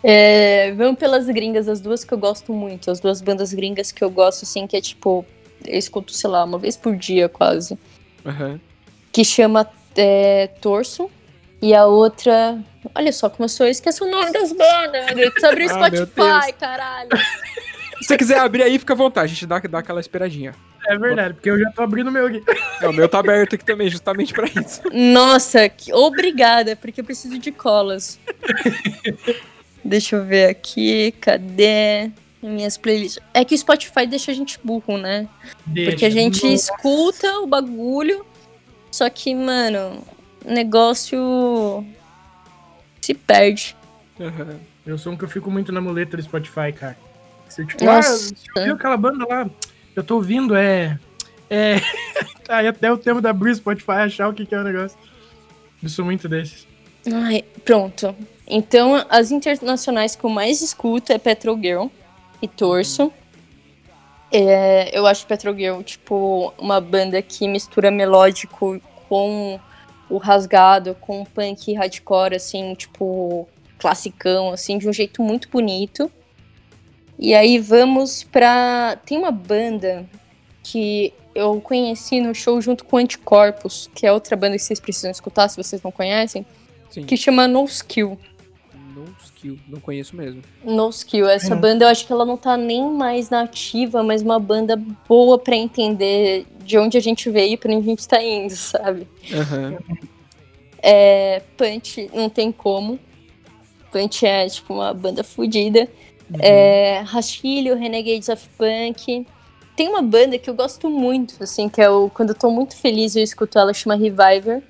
É, vamos pelas gringas, as duas que eu gosto muito, as duas bandas gringas que eu gosto, assim, que é tipo, eu escuto, sei lá, uma vez por dia quase. Aham. Que chama é, Torso. E a outra. Olha só como eu sou, eu esqueço o nome das bandas. Abrir o Ah, Spotify, caralho. [LAUGHS] Se você quiser abrir aí, fica à vontade, a gente dá, dá aquela esperadinha. É verdade, porque eu já tô abrindo o meu aqui. É, o meu tá aberto aqui também, justamente pra isso. Nossa, que- obrigada, porque eu preciso de colas. Deixa eu ver aqui, cadê minhas playlists? É que o Spotify deixa a gente burro, né? Deixa. Porque a gente Nossa. escuta o bagulho, só que, mano, o negócio se perde. Aham. Eu sou um que eu fico muito na muleta do Spotify, cara. Tipo, Nossa. ah, viu aquela banda lá? Eu tô ouvindo, é. É. [LAUGHS] Aí até o tempo de abrir o Spotify achar o que, que é o negócio. Eu sou muito desses. Ai, pronto. Então, as internacionais que eu mais escuto é Petrol Girl e Torso. É, eu acho Petrol Girl, tipo, uma banda que mistura melódico com o rasgado, com o punk hardcore, assim, tipo, classicão, assim, de um jeito muito bonito. E aí vamos pra. Tem uma banda que eu conheci no show junto com Anticorpos, que é outra banda que vocês precisam escutar se vocês não conhecem Sim. que chama No Skill. No skill, não conheço mesmo. No Skill. Essa Hum. banda eu acho que ela não tá nem mais na ativa, mas uma banda boa pra entender de onde a gente veio e pra onde a gente tá indo, sabe? Aham. É, Punch não tem como. Punch é tipo uma banda fodida. É, Rastilho, Renegades of Punk. Tem uma banda que eu gosto muito, assim, que é o. Quando eu tô muito feliz eu escuto ela, chama Reviver.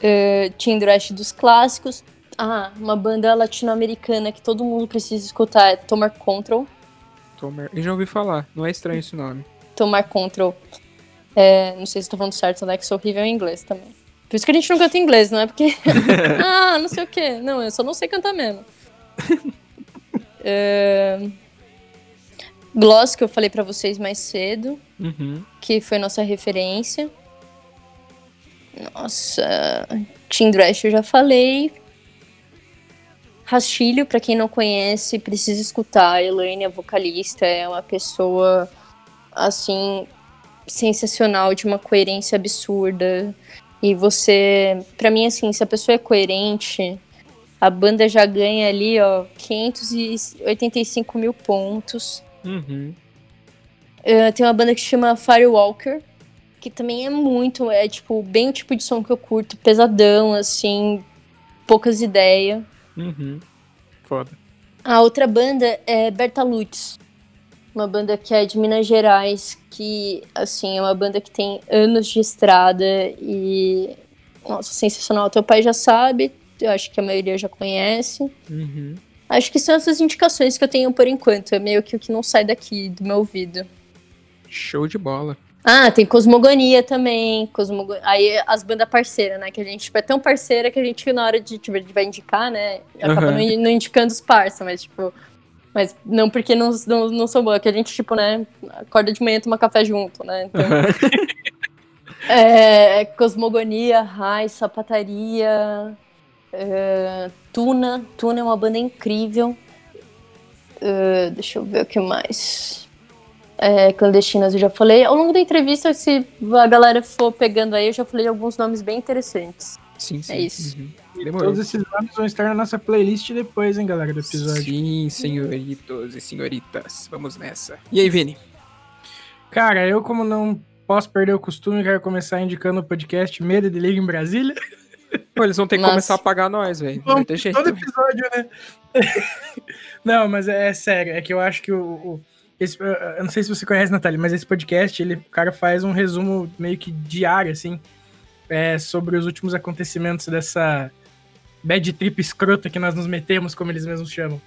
É, Thrash dos clássicos. Ah, uma banda latino-americana que todo mundo precisa escutar é Tomar Control. Tomer. Eu já ouvi falar, não é estranho esse nome. Tomar Control. É, não sei se tô falando certo, né? Que sou horrível em inglês também. Por isso que a gente não canta em inglês, não é porque. [LAUGHS] ah, não sei o quê. Não, eu só não sei cantar mesmo. [LAUGHS] É, Gloss, que eu falei pra vocês mais cedo, Uhum. que foi nossa referência. Nossa. Team eu já falei. Rastilho, pra quem não conhece, precisa escutar. A Elaine, a vocalista, é uma pessoa, assim, sensacional, de uma coerência absurda. E você, pra mim, assim, se a pessoa é coerente, a banda já ganha ali, ó, 585 mil pontos. Uhum. Uh, tem uma banda que chama Firewalker, que também é muito, é tipo, bem o tipo de som que eu curto, pesadão, assim, poucas ideias. Uhum. Foda. A outra banda é Berta Lutz, uma banda que é de Minas Gerais, que, assim, é uma banda que tem anos de estrada e, nossa, sensacional. Teu pai já sabe, eu acho que a maioria já conhece. Uhum. Acho que são essas indicações que eu tenho por enquanto, é meio que o que não sai daqui do meu ouvido. Show de bola. Ah, tem Cosmogonia também. Cosmogo... Aí as bandas parceiras, né? Que a gente tipo, é tão parceira que a gente, na hora de, tipo, vai indicar, né? Acaba Aham. não, indicando os parça, mas tipo. Mas não porque não, não, não são boas, que a gente, tipo, né, acorda de manhã e toma café junto, né? Então, [LAUGHS] é, Cosmogonia, Rai, Sapataria, é, Tuna. Tuna é uma banda incrível. Uh, deixa eu ver o que mais. É, clandestinas eu já falei. Ao longo da entrevista, se a galera for pegando aí, eu já falei alguns nomes bem interessantes. Sim, sim. É isso. Uhum. Todos esses nomes vão estar na nossa playlist depois, hein, galera, do episódio. Sim, senhoritos e senhoritas. Vamos nessa. E aí, Vini? Cara, eu como não posso perder o costume, quero começar indicando o podcast Medo de Liga em Brasília. [LAUGHS] Pô, eles vão ter que Nossa. começar a pagar nós, velho. Todo episódio, né? [LAUGHS] não, mas é, é sério, é que eu acho que o... o- esse- eu- eu não sei se você conhece, Natália, mas esse podcast, ele, o cara faz um resumo meio que diário, assim, é, sobre os últimos acontecimentos dessa bad trip escrota que nós nos metemos, como eles mesmos chamam.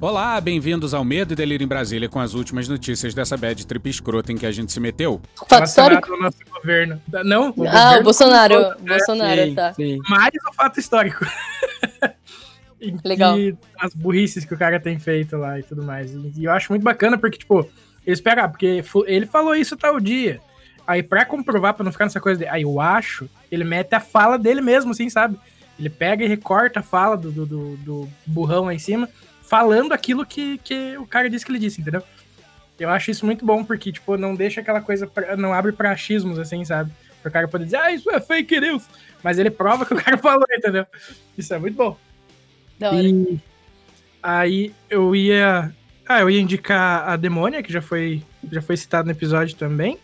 Olá, bem-vindos ao Medo e Delírio em Brasília com as últimas notícias dessa bad trip escrota em que a gente se meteu. Fato histórico? Nosso governo. Não, o Ah, governo o Bolsonaro. um todo, né? Bolsonaro, sim, tá. sim. mais o fato histórico. [LAUGHS] E Legal. que as burrices que o cara tem feito lá e tudo mais. E, e eu acho muito bacana porque, tipo, eles pegam, ah, porque ele falou isso tal dia. Aí, pra comprovar, pra não ficar nessa coisa de, aí eu acho, ele mete a fala dele mesmo, assim, sabe? Ele pega e recorta a fala do, do, do- do burrão lá em cima, falando aquilo que, que o cara disse que ele disse, entendeu? Eu acho isso muito bom, porque, tipo, não deixa aquela coisa, pra- não abre pra achismos, assim, sabe? Pro cara poder dizer, ah, isso é fake news. Mas ele prova que o [LAUGHS] cara falou, entendeu? Isso é muito bom. Da hora. E aí eu ia. Ah, eu ia indicar a Demônia, que já foi, já foi citado no episódio também.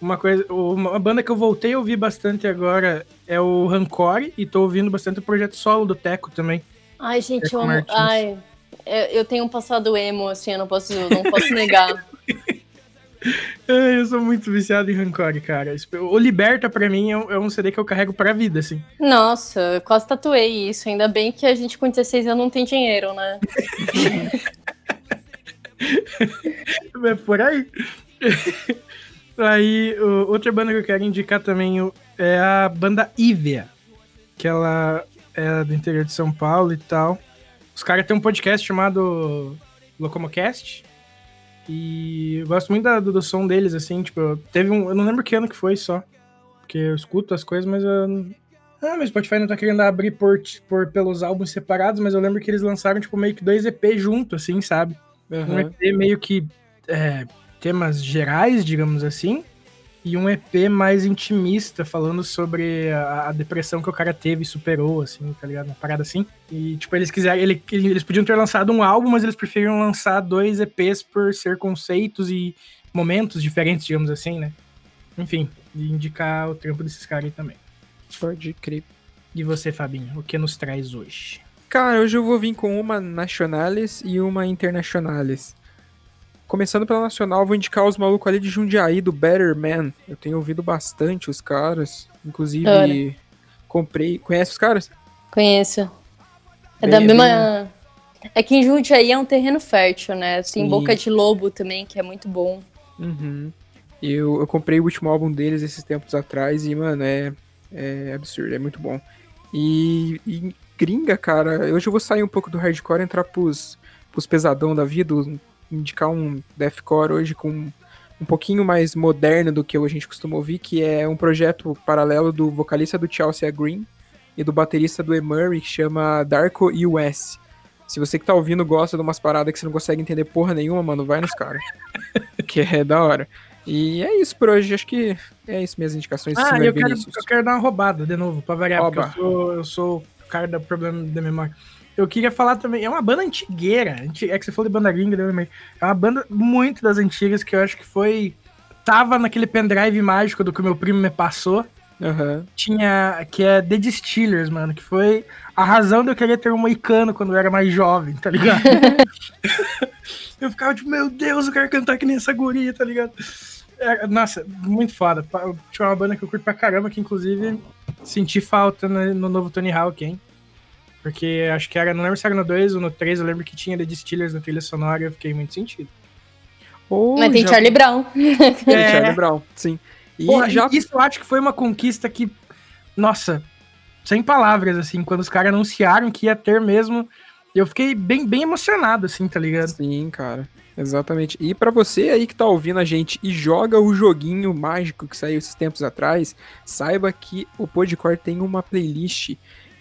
Uma coisa. Uma banda que eu voltei a ouvir bastante agora é o Rancore, e tô ouvindo bastante o projeto solo do Teco também. Ai, gente, eu amo. Martins. Ai, eu, eu tenho um passado emo, assim, eu não posso, não posso negar. [LAUGHS] Eu sou muito viciado em Rancore, cara. O Liberta, pra mim, é um, é CD que eu carrego pra vida, assim. Nossa, eu quase tatuei isso. Ainda bem que a gente com 16 anos não tem dinheiro, né? [LAUGHS] É por aí. [LAUGHS] aí, outra banda que eu quero indicar também é a banda Ivea, que ela é do interior de São Paulo e tal. Os caras têm um podcast chamado Locomocast. E eu gosto muito da- do, do som deles, assim, tipo, eu- teve um. Eu não lembro que ano que foi só. Porque eu escuto as coisas, mas eu. Ah, meu Spotify não tá querendo abrir por, por, pelos álbuns separados, mas eu lembro que eles lançaram, tipo, meio que dois EP junto, assim, sabe? Um Aham. EP meio que é, temas gerais, digamos assim, e um EP mais intimista, falando sobre a, a depressão que o cara teve e superou, assim, tá ligado? Uma parada assim. E, tipo, eles quiseram. ele- eles podiam ter lançado um álbum, mas eles preferiram lançar dois EPs por ser conceitos e momentos diferentes, digamos assim, né? Enfim, e indicar o trampo desses caras aí também. Pode crer. E você, Fabinho, o que nos traz hoje? Cara, hoje eu vou vir com uma Nacionales e uma Internacionales. Começando pela Nacional, vou indicar os malucos ali de Jundiaí, do Better Man. Eu tenho ouvido bastante os caras. Inclusive, comprei. Conhece os caras? Conheço. É Bem- da mesma. É que em Jundiaí é um terreno fértil, né? Tem Sim. Boca de Lobo também, que é muito bom. Uhum. Eu, eu comprei o último álbum deles esses tempos atrás e, mano, é, é absurdo, é muito bom. E, e gringa, cara, hoje eu vou sair um pouco do hardcore e entrar pros, pros pesadão da vida, indicar um deathcore hoje com um pouquinho mais moderno do que a gente costuma ouvir, que é um projeto paralelo do vocalista do Chelsea Green e do baterista do Emurray, que chama Darko US. Se você que tá ouvindo gosta de umas paradas que você não consegue entender porra nenhuma, mano, vai nos caras. [LAUGHS] que é da hora. E é isso por hoje. Acho que é isso minhas indicações. Ah, eu quero, eu quero dar uma roubada de novo, pra variar, Rouba. porque eu sou, eu sou o cara do problema da memória. Eu queria falar também, é uma banda antigueira, anti- é que você falou de banda gringa, eu lembrei. É uma banda muito das antigas que eu acho que foi. Tava naquele pendrive mágico do que o meu primo me passou. Aham. Tinha. Que é The Distillers, mano, que foi a razão de eu querer ter um moicano quando eu era mais jovem, tá ligado? [LAUGHS] eu ficava tipo, meu Deus, eu quero cantar que nem essa guria, tá ligado? É, nossa, muito foda. Tinha uma banda que eu curto pra caramba, que inclusive senti falta no, no novo Tony Hawk, hein? Porque acho que era, não lembro se era no 2 ou no 3, eu lembro que tinha The Distillers na trilha sonora e eu fiquei muito sentido. Ou Mas tem já- Charlie Brown. Tem É. Charlie Brown, sim. E Porra, já Isso eu acho que foi uma conquista que, nossa, sem palavras, assim, quando os caras anunciaram que ia ter mesmo, eu fiquei bem, bem emocionado, assim, tá ligado? Sim, cara. Exatamente. E pra você aí que tá ouvindo a gente e joga o joguinho mágico que saiu esses tempos atrás, saiba que o Podcore tem uma playlist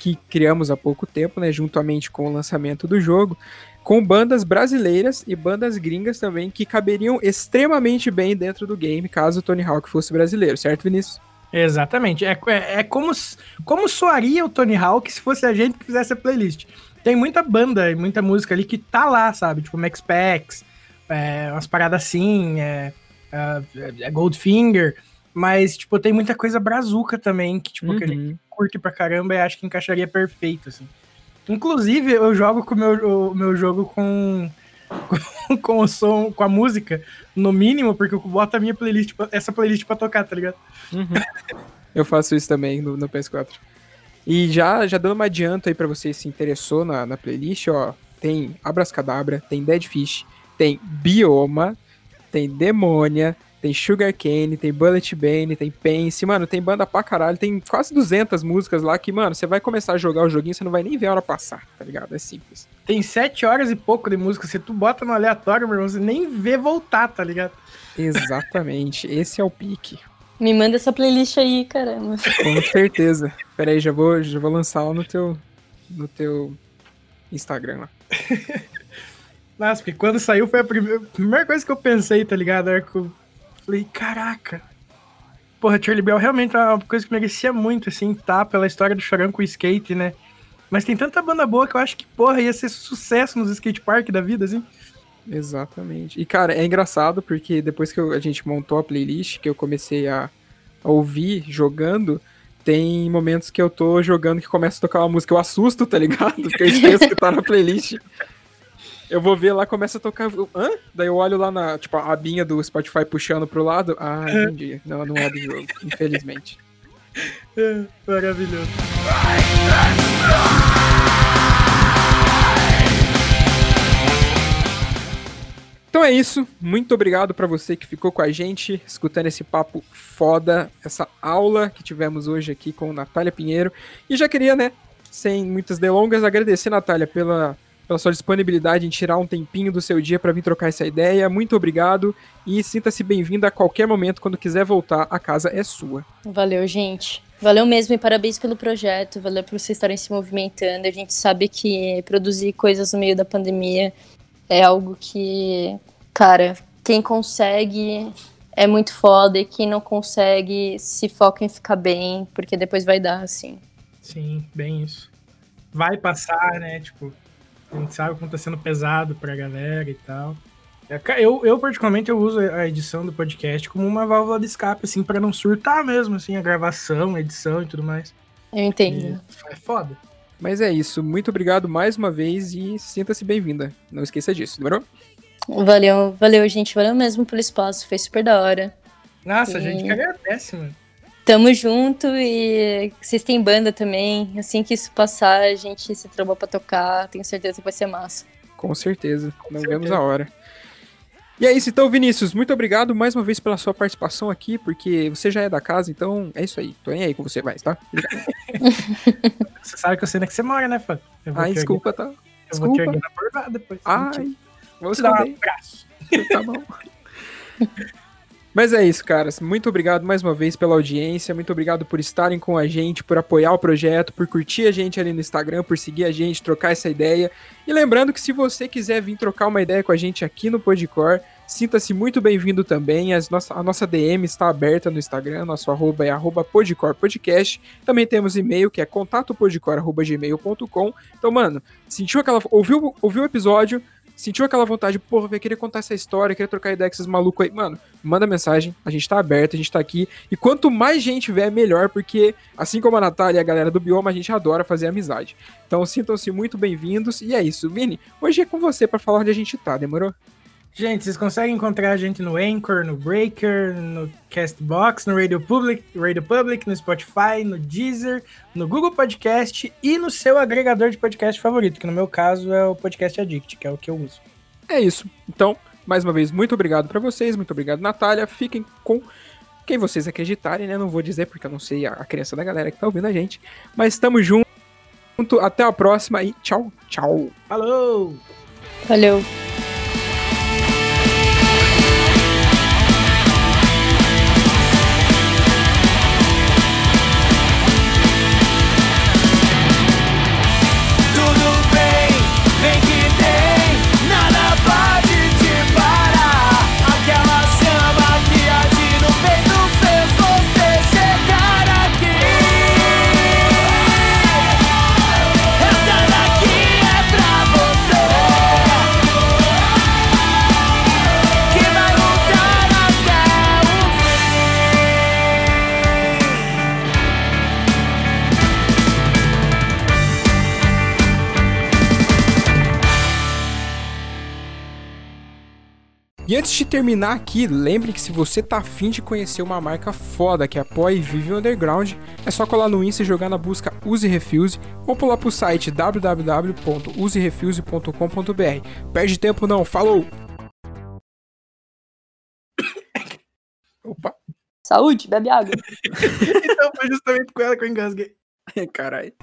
que criamos há pouco tempo, né, juntamente com o lançamento do jogo, com bandas brasileiras e bandas gringas também que caberiam extremamente bem dentro do game, caso o Tony Hawk fosse brasileiro, certo, Vinícius? Exatamente. É, é, é como, como soaria o Tony Hawk se fosse a gente que fizesse a playlist. Tem muita banda e muita música ali que tá lá, sabe? Tipo Max Pax, é, umas paradas assim, é, é, é Goldfinger. Mas, tipo, tem muita coisa brazuca também, que, tipo, Uhum. que a gente curte pra caramba e acho que encaixaria perfeito, assim. Inclusive, eu jogo com o meu, o meu jogo com, com, [LAUGHS] com o som, com a música, no mínimo, porque eu boto a minha playlist, essa playlist pra tocar, tá ligado? [LAUGHS] Eu faço isso também no, no PS4. E já, já dando uma adianto aí pra você se interessou na, na playlist, ó, tem Abrascadabra, tem Dead Fish, tem Bioma, tem Demônia, tem Sugarcane, tem Bullet Bane, tem Pense, mano, tem banda pra caralho, tem quase 200 músicas lá que, mano, você vai começar a jogar o joguinho, você não vai nem ver a hora passar, tá ligado? É simples. Tem sete horas e pouco de música. Se tu bota no aleatório, meu irmão, você nem vê voltar, tá ligado? Exatamente, [LAUGHS] esse é o pique. Me manda essa playlist aí, caramba. Com certeza. Pera aí, já vou, já vou lançar lá no teu, no teu Instagram lá. [LAUGHS] Nossa, porque quando saiu foi a primeira, a primeira coisa que eu pensei, tá ligado? Era que eu falei, caraca. Porra, Charlie Brown realmente é uma coisa que merecia muito, assim, tá? Pela história do Chorão com o skate, né? Mas tem tanta banda boa que eu acho que, porra, ia ser sucesso nos skate park da vida, assim. Exatamente. E, cara, é engraçado porque depois que eu- a gente montou a playlist, que eu comecei a, a ouvir jogando, tem momentos que eu tô jogando que começa a tocar uma música, eu assusto, tá ligado? Porque eu esqueço que tá na playlist. [LAUGHS] Eu vou ver lá, começa a tocar. Hã? Daí eu olho lá na, tipo, a abinha do Spotify puxando pro lado. Ah, entendi. Não, não é do jogo, [LAUGHS] infelizmente. É, maravilhoso. Então é isso. Muito obrigado pra você que ficou com a gente, escutando esse papo foda, essa aula que tivemos hoje aqui com Natália Pinheiro. E já queria, né, sem muitas delongas, agradecer, Natália, pela, pela sua disponibilidade em tirar um tempinho do seu dia pra vir trocar essa ideia. Muito obrigado e sinta-se bem-vinda a qualquer momento quando quiser voltar. A casa é sua. Valeu, gente. Valeu mesmo e parabéns pelo projeto. Valeu por vocês estarem se movimentando. A gente sabe que produzir coisas no meio da pandemia é algo que, cara, quem consegue é muito foda e quem não consegue se foca em ficar bem, porque depois vai dar, assim. Sim, bem isso. Vai passar, né? Tipo, a gente sabe como tá sendo pesado pra galera e tal. É, Eu, eu, particularmente, eu uso a edição do podcast como uma válvula de escape, assim, pra não surtar mesmo, assim, a gravação, a edição e tudo mais. Eu entendo. E é foda. Mas é isso. Muito obrigado mais uma vez e sinta-se bem-vinda. Não esqueça disso, demorou? Valeu, valeu, gente. Valeu mesmo pelo espaço. Foi super da hora. Nossa, a Sim. gente que agradece, mano. Tamo junto e vocês têm banda também. Assim que isso passar, a gente se tromba pra tocar. Tenho certeza que vai ser massa. Com certeza. Não certeza. vemos a hora. E é isso então, Vinícius. Muito obrigado mais uma vez pela sua participação aqui, porque você já é da casa, então é isso aí. Tô nem aí com você mais, tá? [LAUGHS] Você sabe que eu sei onde é que você mora, né, fã? Eu vou Ai, te desculpa, tá? Eu vou te desculpa. erguer na depois. Ai, vou te dar um abraço. Tá bom. [LAUGHS] Mas é isso, caras. Muito obrigado mais uma vez pela audiência. Muito obrigado por estarem com a gente, por apoiar o projeto, por curtir a gente ali no Instagram, por seguir a gente, trocar essa ideia. E lembrando que se você quiser vir trocar uma ideia com a gente aqui no Podcore, sinta-se muito bem-vindo também. As nossa, a nossa DM está aberta no Instagram, nosso arroba é arroba Podcore Podcast. Também temos e-mail que é contatopodcore.gmail.com. Então, mano, sentiu aquela. Ouviu, ouviu o episódio? Sentiu aquela vontade, porra, velho, queria contar essa história, queria trocar ideia com esses malucos aí. Mano, manda mensagem, a gente tá aberto, a gente tá aqui. E quanto mais gente vier, melhor, porque assim como a Natália e a galera do Bioma, a gente adora fazer amizade. Então sintam-se muito bem-vindos. E é isso, Vini, hoje é com você pra falar onde a gente tá, demorou? Gente, vocês conseguem encontrar a gente no Anchor, no Breaker, no Castbox, no Radio Public, Radio Public, no Spotify, no Deezer, no Google Podcast e no seu agregador de podcast favorito, que no meu caso é o Podcast Addict, que é o que eu uso. É isso. Então, mais uma vez, muito obrigado pra vocês, muito obrigado, Natália. Fiquem com quem vocês acreditarem, né? Não vou dizer porque eu não sei a, a crença da galera que tá ouvindo a gente. Mas estamos junto. Até a próxima e tchau, tchau. Falou! Valeu. E antes de terminar aqui, lembre que se você tá afim de conhecer uma marca foda que apoia e vive o underground, é só colar no Insta e jogar na busca Use Refuse ou pular pro site www.userefuse.com.br. Perde tempo não, falou! [COUGHS] Opa, Saúde, bebe água. [LAUGHS] Então foi justamente com ela que eu engasguei. [LAUGHS] caralho.